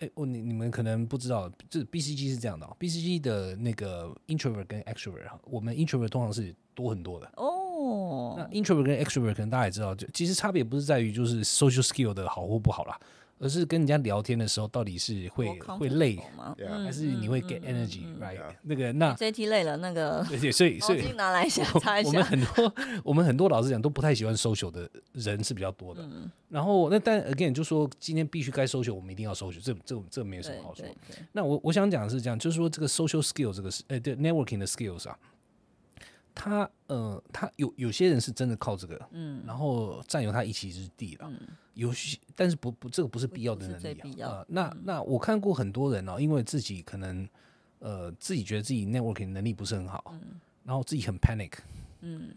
哎、欸，我你你们可能不知道，这 BCG 是这样的，BCG 的那个 introvert 跟 extrovert，我们 introvert 通常是多很多的。哦。哦，那 introvert 跟 extrovert 可能大家也知道，就其实差别不是在于就是 social skill 的好或不好啦，而是跟人家聊天的时候到底是会会累吗？还是你会 get energy？right？那个那 JT 累了，那个所以所以拿来一下擦一下。我们很多 [laughs] 我们很多老师讲都不太喜欢 social 的人是比较多的。然后那但 again 就说今天必须该 social，我们一定要 social，这这这没有什么好说。那我我想讲的是这样，就是说这个 social skill 这个是呃对 networking 的 skills 啊。他呃，他有有些人是真的靠这个，嗯，然后占有他一席之地了。嗯，有些但是不不，这个不是必要的能力啊。呃、那、嗯、那我看过很多人哦，因为自己可能呃自己觉得自己 networking 能力不是很好，嗯，然后自己很 panic，嗯，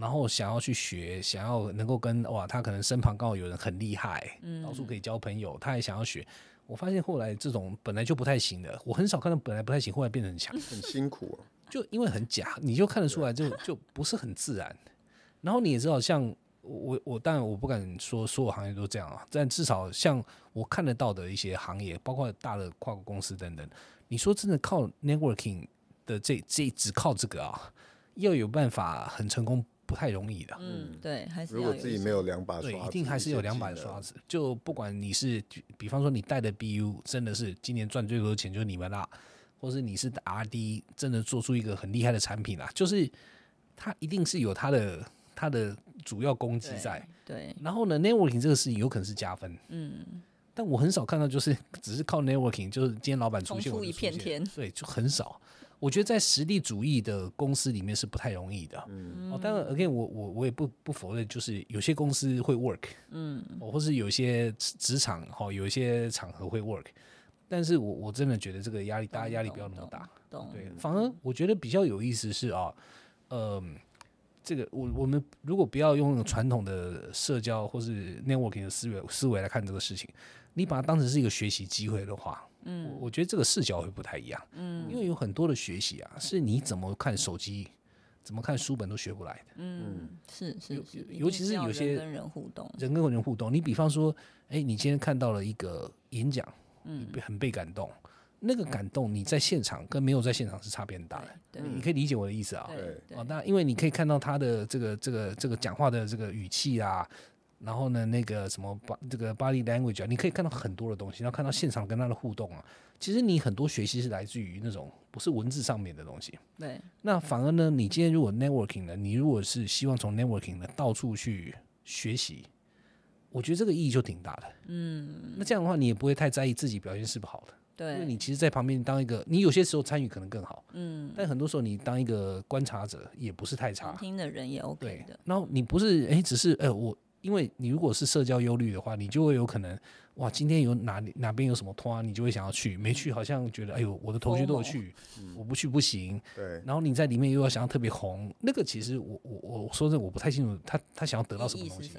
然后想要去学，想要能够跟哇，他可能身旁刚好有人很厉害，嗯，到处可以交朋友，他也想要学。我发现后来这种本来就不太行的，我很少看到本来不太行，后来变得很强，很辛苦啊。就因为很假，你就看得出来，就就不是很自然。然后你也知道，像我我当然我不敢说所有行业都这样啊，但至少像我看得到的一些行业，包括大的跨国公司等等，你说真的靠 networking 的这这只靠这个啊，要有办法很成功。不太容易的，嗯，对，还是如果自己没有两把刷子，对，一定还是有两把刷子。就不管你是，比方说你带的 BU 真的是今年赚最多的钱就是你们啦，或是你是 RD 真的做出一个很厉害的产品啊，就是它一定是有它的它的主要攻击在。对，对，然后呢，networking 这个事情有可能是加分，嗯，但我很少看到就是只是靠 networking，就是今天老板出现，出一片天，对，就很少。我觉得在实力主义的公司里面是不太容易的。嗯，哦，当然，again，我我我也不不否认，就是有些公司会 work，嗯，哦或是有些职场哈，有一些场合会 work，但是我我真的觉得这个压力，大家压力不要那么大。对，反而我觉得比较有意思是啊，呃，这个我我们如果不要用传统的社交或是 networking 的思维思维来看这个事情，你把它当成是一个学习机会的话。嗯，我觉得这个视角会不太一样。嗯，因为有很多的学习啊，是你怎么看手机、怎么看书本都学不来的。嗯，是是是，尤其是有些人跟人互动，人跟人互动。你比方说，哎，你今天看到了一个演讲，嗯，很被感动，那个感动你在现场跟没有在现场是差别很大的。对，你可以理解我的意思啊。对，哦，那因为你可以看到他的这个这个这个讲话的这个语气啊。然后呢，那个什么巴这个 body language 啊，你可以看到很多的东西，然后看到现场跟他的互动啊，其实你很多学习是来自于那种不是文字上面的东西。对。那反而呢，你今天如果 networking 呢，你如果是希望从 networking 呢到处去学习，我觉得这个意义就挺大的。嗯。那这样的话，你也不会太在意自己表现是不好的。对。因为你其实，在旁边当一个，你有些时候参与可能更好。嗯。但很多时候，你当一个观察者也不是太差。听的人也 OK 的。然后你不是哎，只是哎我。因为你如果是社交忧虑的话，你就会有可能，哇，今天有哪里哪边有什么团，你就会想要去，没去好像觉得，哎呦，我的同学都有去，我不去不行。对。然后你在里面又要想要特别红，那个其实我我我说真的我不太清楚他他想要得到什么东西。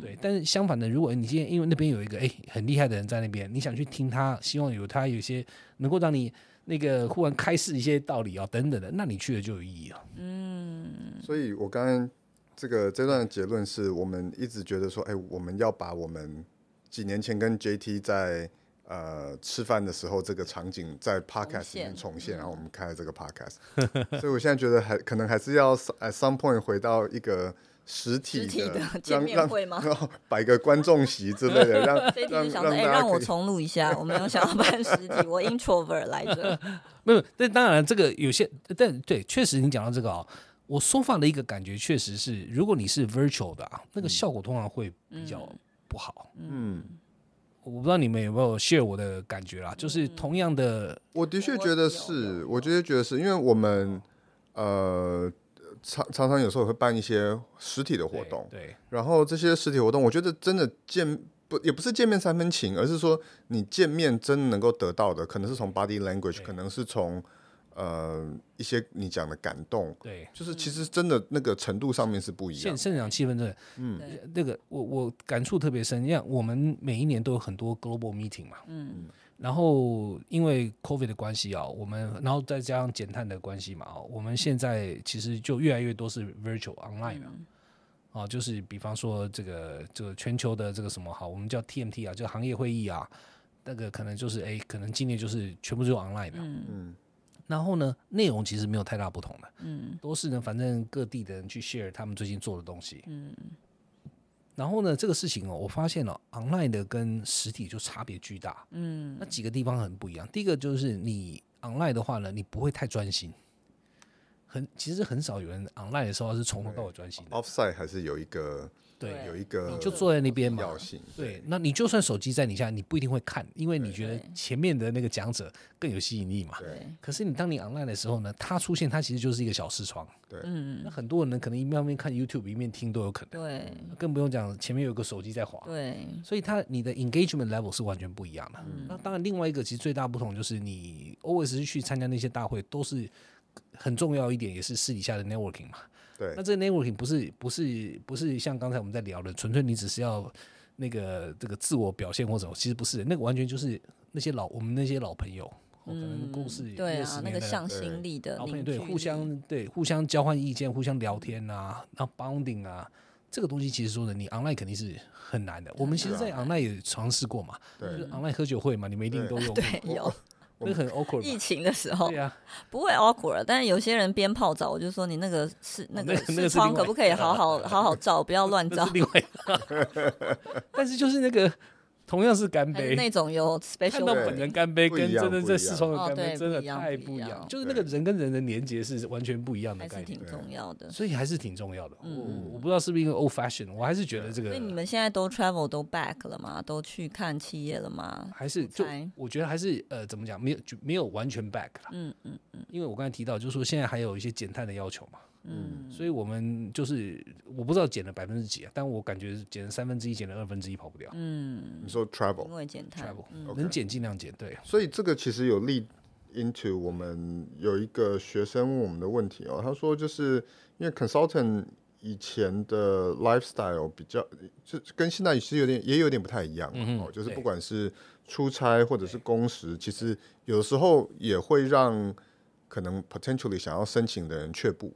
对。但是相反的，如果你今天因为那边有一个哎很厉害的人在那边，你想去听他，希望有他有一些能够让你那个忽然开示一些道理啊等等的，那你去了就有意义了。嗯。所以我刚刚。这个这段的结论是我们一直觉得说，哎，我们要把我们几年前跟 JT 在呃吃饭的时候这个场景在 Podcast 里面重现，然后我们开了这个 Podcast，[laughs] 所以我现在觉得还可能还是要 at some point 回到一个实体的见面会吗？然后摆个观众席之类的，让 [laughs] 让让哎，让我重录一下，我没有想要办实体，我 introvert 来着。[laughs] 没有，但当然这个有些，但对，确实你讲到这个啊。我说话的一个感觉确实是，如果你是 virtual 的，啊，那个效果通常会比较不好。嗯，我不知道你们有没有 share 我的感觉啦，就是同样的，我的确觉得是，我觉得觉得是因为我们呃常常常有时候会办一些实体的活动，对，对，然后这些实体活动，我觉得真的见不也不是见面三分情，而是说你见面真能够得到的，可能是从 body language，可能是从。呃，一些你讲的感动，对，就是其实真的那个程度上面是不一样。现现场气氛真的，嗯，那个我我感触特别深。因为我们每一年都有很多 global meeting 嘛，嗯，然后因为 COVID 的关系啊，我们然后再加上减碳的关系嘛，我们现在其实就越来越多是 virtual online 嘛，啊，就是比方说这个这个全球的这个什么好，我们叫 TMT 啊，就行业会议啊，那个可能就是哎，可能今年就是全部是 online 的，嗯。嗯。然后呢，内容其实没有太大不同的，嗯，都是呢，反正各地的人去 share 他们最近做的东西，嗯。然后呢，这个事情哦，我发现了 online 的跟实体就差别巨大，嗯。那几个地方很不一样。第一个就是你 online 的话呢，你不会太专心，很其实很少有人 online 的时候是从头到尾专心的。Offsite 还是有一个。对，有一个你就坐在那边嘛。对，那你就算手机在你下，你不一定会看，因为你觉得前面的那个讲者更有吸引力嘛。对。可是你当你 online 的时候呢，他出现，他其实就是一个小视窗。对。嗯。那很多人呢，可能一面面看 YouTube，一面听都有可能。对。更不用讲前面有个手机在滑。对。所以他你的 engagement level 是完全不一样的。嗯。那当然，另外一个其实最大不同就是你 always 去参加那些大会，都是很重要一点，也是私底下的 networking 嘛。对，那这个 networking 不是不是不是像刚才我们在聊的，纯粹你只是要那个这个自我表现或者，其实不是，那个完全就是那些老我们那些老朋友，嗯、可能公司对啊，那个向心力的老朋友，对，互相对互相交换意见，互相聊天啊，然后 bonding 啊，这个东西其实说的，你 online 肯定是很难的。我们其实，在 online 也尝试过嘛，对就是 online 喝酒会嘛，你们一定都用。对，[laughs] 有。那很 awkward。疫情的时候，对啊，不会 awkward，但是有些人边泡澡，我就说你那个是那个视窗可不可以好好 [laughs] 好好照，不要乱照。另外，[laughs] 但是就是那个。同样是干杯，那种有 special 看到本人干杯，跟真的在四川的干杯，哦、真的太不一样。就是那个人跟人的连接是完全不一样的概念，还是挺重要的。所以还是挺重要的。嗯、我我不知道是不是因为 old fashion，我还是觉得这个。所以你们现在都 travel 都 back 了吗？都去看企业了吗？还是就我觉得还是呃，怎么讲？没有就没有完全 back 了。嗯嗯嗯。因为我刚才提到，就是说现在还有一些减碳的要求嘛。嗯，所以我们就是我不知道减了百分之几啊，但我感觉减了三分之一，减了二分之一跑不掉。嗯，你说 travel，因为减碳，travel、嗯、能减尽量减。对，所以这个其实有 lead into 我们有一个学生问我们的问题哦，他说就是因为 consultant 以前的 lifestyle 比较就跟现在其实有点也有点不太一样，嗯、哦，就是不管是出差或者是工时，其实有时候也会让可能 potentially 想要申请的人却步。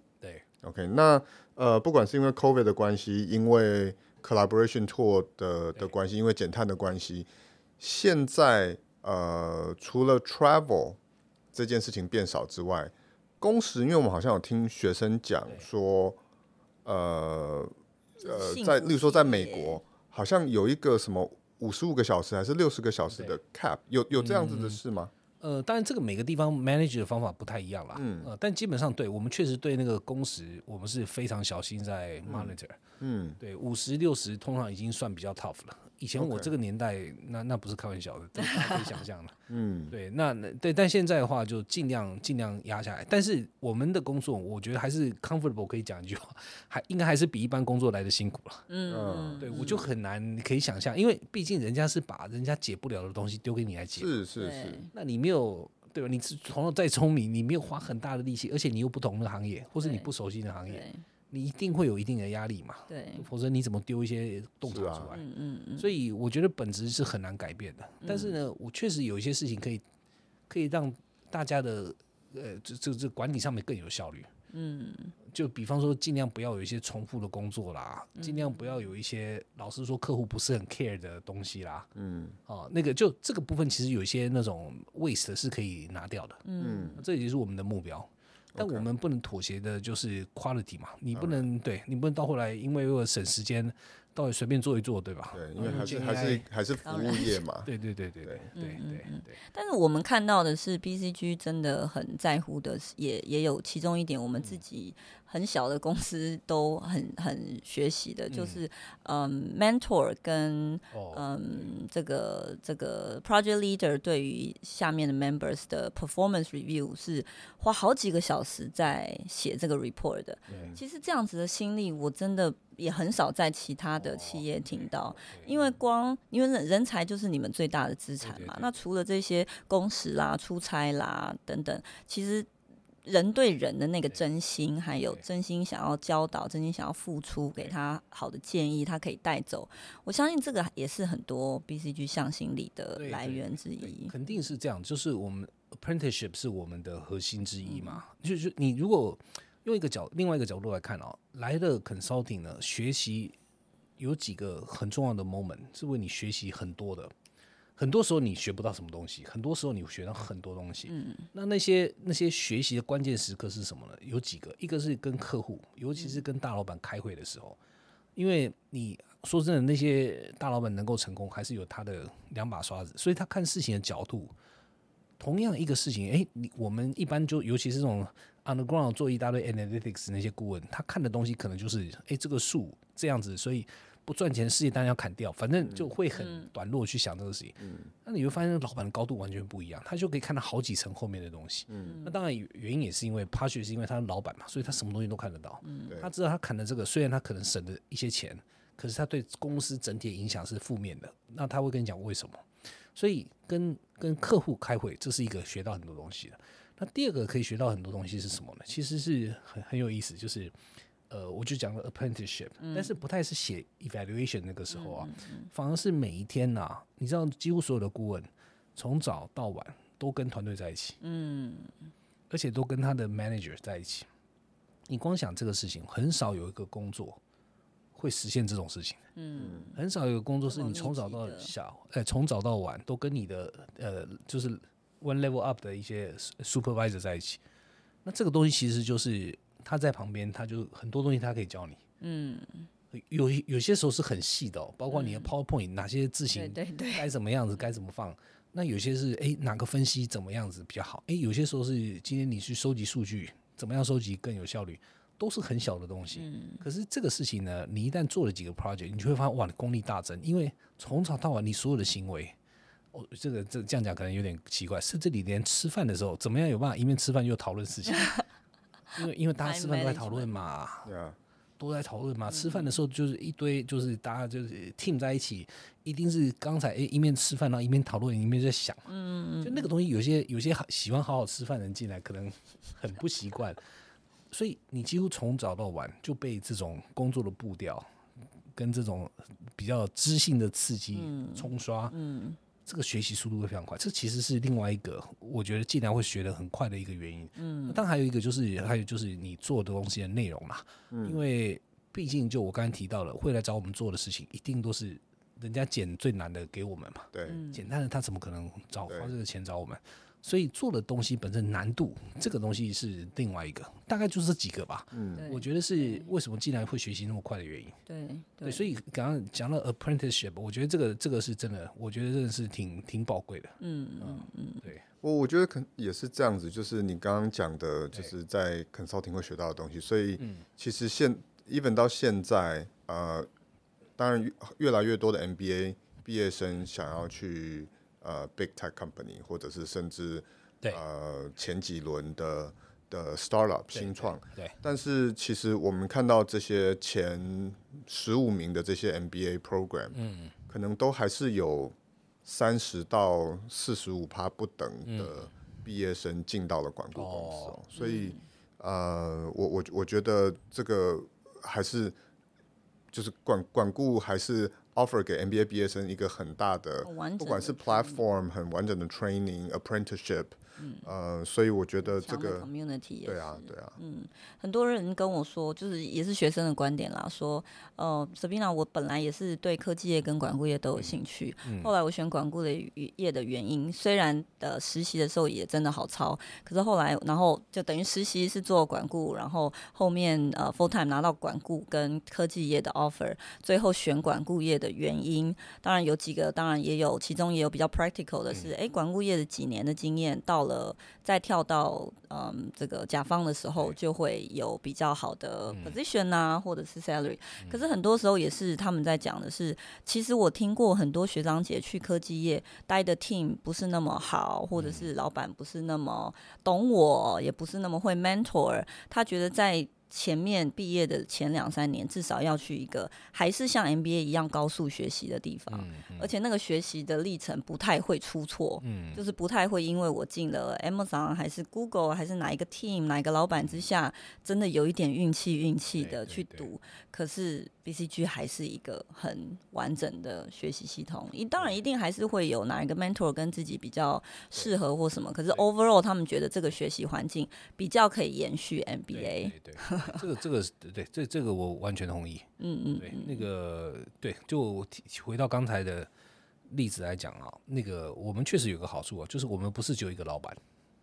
OK，那呃，不管是因为 COVID 的关系，因为 collaboration tour 的的关系，因为减碳的关系，现在呃，除了 travel 这件事情变少之外，工时，因为我们好像有听学生讲说，呃呃，在例如说在美国，好像有一个什么五十五个小时还是六十个小时的 cap，有有这样子的事吗？嗯呃，当然这个每个地方 manage 的方法不太一样啦，嗯，呃，但基本上对我们确实对那个工时，我们是非常小心在 monitor，嗯，对，五十六十通常已经算比较 tough 了。以前我这个年代.那那不是开玩笑的，大家可以想象的。[laughs] 嗯，对，那对，但现在的话就尽量尽量压下来。但是我们的工作，我觉得还是 comfortable，可以讲一句话，还应该还是比一般工作来的辛苦了。嗯，对，我就很难可以想象，因为毕竟人家是把人家解不了的东西丢给你来解。是是是，那你没有对吧？你从头再聪明，你没有花很大的力气，而且你又不懂那个行业，或是你不熟悉的行业。你一定会有一定的压力嘛？对，否则你怎么丢一些洞察出来？嗯嗯嗯。所以我觉得本质是很难改变的。但是呢，我确实有一些事情可以可以让大家的呃，这这这管理上面更有效率。嗯。就比方说，尽量不要有一些重复的工作啦，尽量不要有一些老实说客户不是很 care 的东西啦。嗯。哦，那个就这个部分其实有一些那种 waste 是可以拿掉的。嗯。这也就是我们的目标。但我们不能妥协的，就是 quality 嘛。你不能对你不能到后来，因为为了省时间，到底随便做一做，对吧？对，因为还是还是还是服务业嘛。对对对对对对对对。但是我们看到的是，BCG 真的很在乎的，也也有其中一点，我们自己很小的公司都很很学习的，就是嗯，mentor 跟嗯这个这个 project leader 对于下面的 members 的 performance review 是花好几个小时在写这个 report 的。其实这样子的心力，我真的也很少在其他的企业听到，因为光因为人人才就是你们最大的资产嘛。那除了这些工时啦、出差啦等等，其实。人对人的那个真心，还有真心想要教导、真心想要付出，给他好的建议，他可以带走。我相信这个也是很多 BCG 向心力的来源之一。肯定是这样，就是我们 apprenticeship 是我们的核心之一嘛。嗯、就是你如果用一个角另外一个角度来看哦，来的 consulting 呢，学习有几个很重要的 moment 是为你学习很多的。很多时候你学不到什么东西，很多时候你学到很多东西。嗯，那那些那些学习的关键时刻是什么呢？有几个，一个是跟客户，尤其是跟大老板开会的时候，因为你说真的，那些大老板能够成功，还是有他的两把刷子，所以他看事情的角度，同样一个事情，诶，你我们一般就尤其是这种 underground 做一大堆 analytics 那些顾问，他看的东西可能就是，诶，这个数这样子，所以。不赚钱，事业当然要砍掉，反正就会很短路去想这个事情。嗯，那你会发现，老板的高度完全不一样，他就可以看到好几层后面的东西。嗯，那当然原因也是因为 Patrick 是因为他是老板嘛，所以他什么东西都看得到。嗯，他知道他砍的这个，虽然他可能省了一些钱，可是他对公司整体的影响是负面的。那他会跟你讲为什么？所以跟跟客户开会，这是一个学到很多东西的。那第二个可以学到很多东西是什么呢？其实是很很有意思，就是。呃，我就讲了 apprenticeship，嗯，但是不太是写 evaluation 那个时候啊，嗯嗯，反而是每一天呐，啊，你知道，几乎所有的顾问从早到晚都跟团队在一起，嗯，而且都跟他的 manager 在一起。你光想这个事情，很少有一个工作会实现这种事情。嗯，很少有个工作是你从早到小，哎，从早到晚都跟你的呃，就是 one level up 的一些 supervisor 在一起。那这个东西其实就是他在旁边，他就很多东西他可以教你。嗯，有有些时候是很细的哦，包括你的 PowerPoint 哪些字型该怎么样子，该怎么放。那有些是哎，哪个分析怎么样子比较好？哎，有些时候是今天你去收集数据，怎么样收集更有效率？都是很小的东西，嗯，可是这个事情呢，你一旦做了几个 project，你就会发现哇，你功力大增，因为从早到晚你所有的行为，哦，这个这这样讲可能有点奇怪，甚至你连吃饭的时候，怎么样有办法一面吃饭又讨论事情？因为因为大家吃饭都在讨论嘛，对啊，都在讨论嘛，吃饭的时候就是一堆就是大家就是 team 在一起，一定是刚才哎一面吃饭然后一面讨论一面在想，嗯，就那个东西有些有些喜欢好好吃饭的人进来可能很不习惯。所以你几乎从早到晚就被这种工作的步调跟这种比较知性的刺激冲刷，嗯，这个学习速度会非常快。这其实是另外一个我觉得进来会学得很快的一个原因。嗯，当然还有一个就是还有就是你做的东西的内容嘛，因为毕竟就我刚才提到了，会来找我们做的事情，一定都是人家捡最难的给我们嘛。对，简单的他怎么可能找花这个钱找我们？所以做的东西本身难度，这个东西是另外一个，大概就是这几个吧。嗯，我觉得是为什么进来会学习那么快的原因。对对，对，所以刚刚讲了 apprenticeship，我觉得这个这个是真的，我觉得真的是挺挺宝贵的。嗯嗯嗯，对。我我觉得可也是这样子，就是你刚刚讲的，就是在 consulting 会学到的东西。所以其实现 even 到现在，呃，当然越来越多的 MBA 毕业生想要去。呃，big tech company，或者是甚至呃前几轮的的 startup 新创，对，但是其实我们看到这些前十五名的这些 MBA program，嗯，可能都还是有三十到四十五趴不等的毕业生进到了管顾公司，哦，所以呃，我我我觉得这个还是就是管管顾还是。offer 给 MBA 毕业生一个很大的，不管是 platform 很完整的 training，apprenticeship。 嗯，呃，所以我觉得这个 community 也对啊，对啊，嗯，很多人跟我说，就是也是学生的观点啦，说，呃，Sabina，我本来也是对科技业跟管顾业都有兴趣，嗯，后来我选管顾的业的原因，虽然呃实习的时候也真的好操，可是后来，然后就等于实习是做管顾，然后后面呃 full time 拿到管顾跟科技业的 offer，最后选管顾业的原因，当然有几个，当然也有，其中也有比较 practical 的是，哎、嗯，管顾业的几年的经验到了再跳到嗯这个甲方的时候，就会有比较好的 position 啊，或者是 salary。可是很多时候也是他们在讲的是，其实我听过很多学长姐去科技业待的 team 不是那么好，或者是老板不是那么懂我，也不是那么会 mentor。他觉得在前面毕业的前两三年，至少要去一个还是像 MBA 一样高速学习的地方，嗯嗯、而且那个学习的历程不太会出错，嗯，就是不太会因为我进了 Amazon 还是 Google 还是哪一个 team 哪一个老板之下，真的有一点运气运气的去读，可是 BCG 还是一个很完整的学习系统，一当然一定还是会有哪一个 mentor 跟自己比较适合或什么，可是 overall 他们觉得这个学习环境比较可以延续 MBA。[laughs] 这个这个对，这这个我完全同意。嗯嗯，对，那个对，就回到刚才的例子来讲啊，那个我们确实有个好处啊，就是我们不是只有一个老板。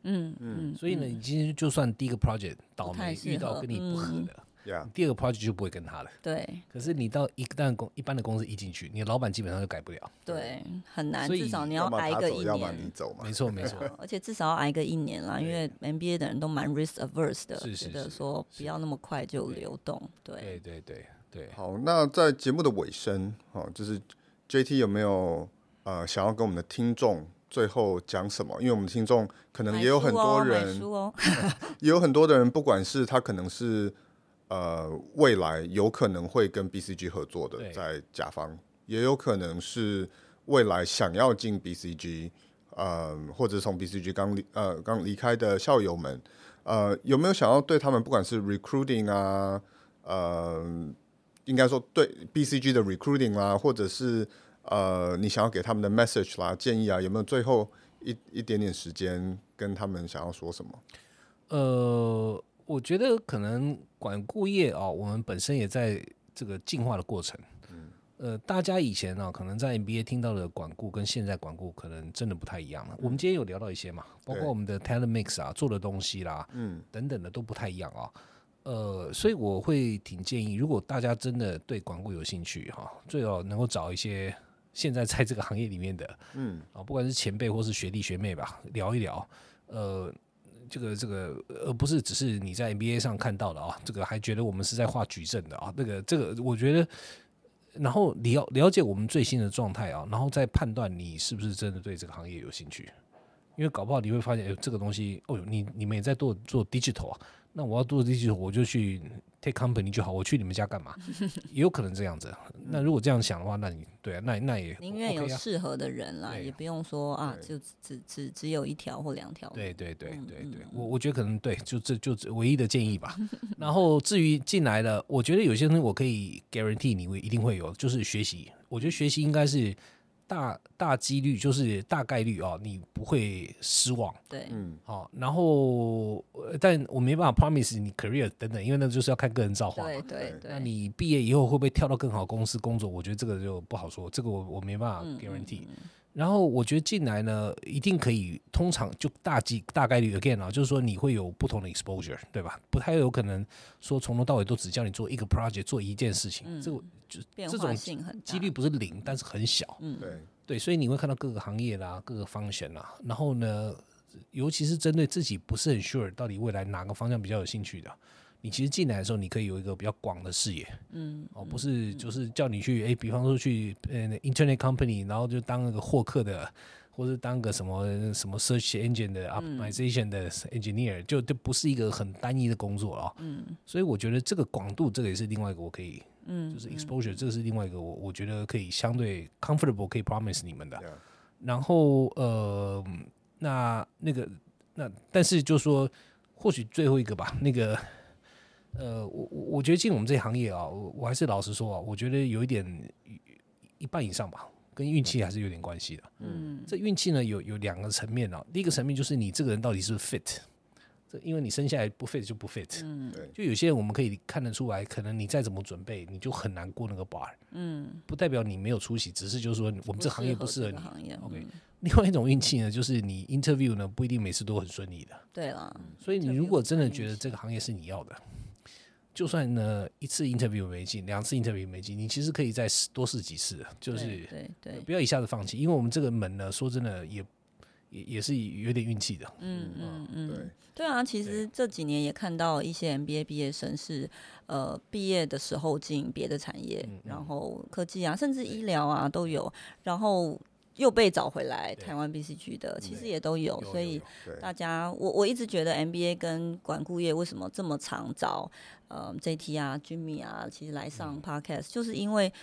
嗯嗯，所以呢，你今天就算第一个 project 倒霉遇到跟你不合的。Yeah. 第二个 project 就不会跟他了。对。可是你到一旦公一般的公司一进去，你的老板基本上就改不了。对，很难。至少你要挨一个一年走。没错没错。[laughs] 而且至少要挨个一年啦，因为 MBA 的人都蛮 risk averse 的，觉得说不要那么快就流动。对对对对对。好，那在节目的尾声，哦，就是 JT 有没有呃想要跟我们的听众最后讲什么？因为我们听众可能也有很多人，[laughs] 也有很多的人，不管是他可能是。呃，未来有可能会跟 BCG 合作的，在甲方，也有可能是未来想要进 BCG，呃，或者从 BCG 刚离呃刚离开的校友们，呃，有没有想要对他们，不管是 recruiting 啊，呃，应该说对 BCG 的 recruiting 啊，或者是呃，你想要给他们的 message 啦、建议啊，有没有最后一一点点时间跟他们想要说什么？呃。我觉得可能管顾业啊，我们本身也在这个进化的过程。呃，大家以前呢、啊，可能在 NBA 听到的管顾跟现在管顾可能真的不太一样了。我们今天有聊到一些嘛，包括我们的 talent mix 啊，做的东西啦，嗯，等等的都不太一样啊。呃，所以我会挺建议，如果大家真的对管顾有兴趣哈，最好能够找一些现在在这个行业里面的，嗯，啊，不管是前辈或是学弟学妹吧，聊一聊。呃，这个这个，呃不是只是你在 NBA 上看到的啊，这个还觉得我们是在画矩阵的啊，那个这个，我觉得。然后你要了解我们最新的状态啊，然后再判断你是不是真的对这个行业有兴趣，因为搞不好你会发现，哎，这个东西，哦，你你们也在做做 digital 啊。那我要做这些，我就去 take company 就好。我去你们家干嘛？[laughs] 也有可能这样子。那如果这样想的话，那你对啊，那那也宁愿有适合的人啦，也不用说啊，就只只只有一条或两条。对对对对对，我我觉得可能对，就这就唯一的建议吧。然后至于进来了，我觉得有些东西我可以 guarantee 你会一定会有，就是学习。我觉得学习应该是。大大几率就是大概率啊，你不会失望。对，嗯，好，然后，但我没办法 promise 你 career 等等，因为那就是要看个人造化嘛。对对对。那你毕业以后会不会跳到更好公司工作？我觉得这个就不好说，这个我我没办法 guarantee。嗯嗯嗯然后我觉得进来呢，一定可以，通常就大几大概率 again 啊，就是说你会有不同的 exposure，对吧？不太有可能说从头到尾都只叫你做一个 project，做一件事情，嗯、这个就这种几率不是零，但是很小。嗯，对对，所以你会看到各个行业啦，各个方向啦。然后呢，尤其是针对自己不是很 sure 到底未来哪个方向比较有兴趣的。你其实进来的时候，你可以有一个比较广的视野，嗯，哦，不是，就是叫你去，哎，比方说去呃，internet company，然后就当那个获客的，或者当个什么什么 search engine 的 optimization 的 engineer，就就不是一个很单一的工作啊，嗯，所以我觉得这个广度，这个也是另外一个我可以，嗯，就是 exposure，这个是另外一个我我觉得可以相对 comfortable 可以 promise 你们的，然后呃，那那个那但是就说或许最后一个吧，那个。呃，我我我觉得进我们这行业啊，我我还是老实说啊，我觉得有一点一半以上吧，跟运气还是有点关系的。嗯，这运气呢有有两个层面啊，第一个层面就是你这个人到底是不是 fit，这因为你生下来不 fit 就不 fit。嗯，对。就有些人我们可以看得出来，可能你再怎么准备，你就很难过那个 bar。嗯，不代表你没有出息，只是就是说我们这行业不适合你。行业。OK。另外一种运气呢，就是你 interview 呢不一定每次都很顺利的。对了。所以你如果真的觉得这个行业是你要的。就算呢一次 interview 没进，两次 interview 没进，你其实可以再试多试几次，就是对对，不要一下子放弃，因为我们这个门呢，说真的也也也是有点运气的。嗯嗯嗯，对对啊，其实这几年也看到一些 MBA 毕业生是呃毕业的时候进别的产业，然后科技啊，甚至医疗啊都有，然后。又被找回来，台湾 BCG 的其实也都有，所以大家我我一直觉得 MBA 跟管顾业为什么这么常找呃 JT 啊 Jimmy 啊，其实来上 Podcast，就是因为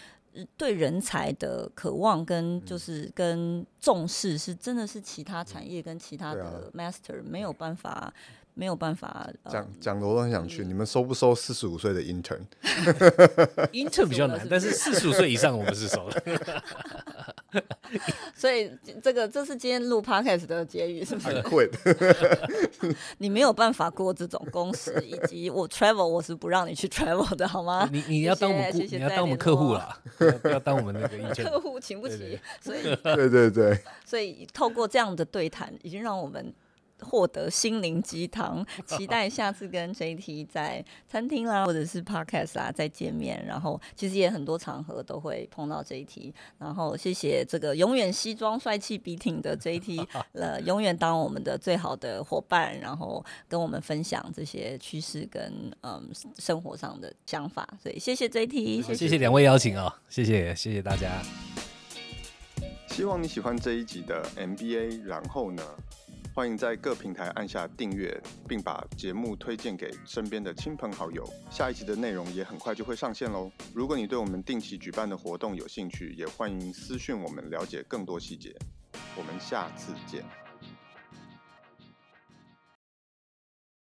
对人才的渴望跟就是跟重视是真的是其他产业跟其他的 Master 没有办法。没有办法讲讲的我都很想去。你们收不收四十五岁的 intern？intern 比较难，但是四十五岁以上我们是收的。[laughs] [laughs] 所以这个这是今天录 podcast 的结语，是不是？[laughs] 你没有办法过这种公时，以及我 travel 我是不让你去 travel 的，好吗？你你要当我们顾，你要当我们客户啦，[laughs] 不要当我们那个客户，请不起。所以对对对，所以透过这样的对谈，已经让我们。获得心灵鸡汤，期待下次跟 JT 在餐厅啦，或者是 Podcast 啦再见面。然后其实也很多场合都会碰到 JT。然后谢谢这个永远西装帅气笔挺的 JT，[laughs] 呃，永远当我们的最好的伙伴，然后跟我们分享这些趋势跟嗯生活上的想法。所以谢谢 JT，谢谢两位邀请哦，谢谢谢谢大家。希望你喜欢这一集的 MBA，然后呢？欢迎在各平台按下订阅，并把节目推荐给身边的亲朋好友。下一集的内容也很快就会上线喽。如果你对我们定期举办的活动有兴趣，也欢迎私讯我们了解更多细节。我们下次见。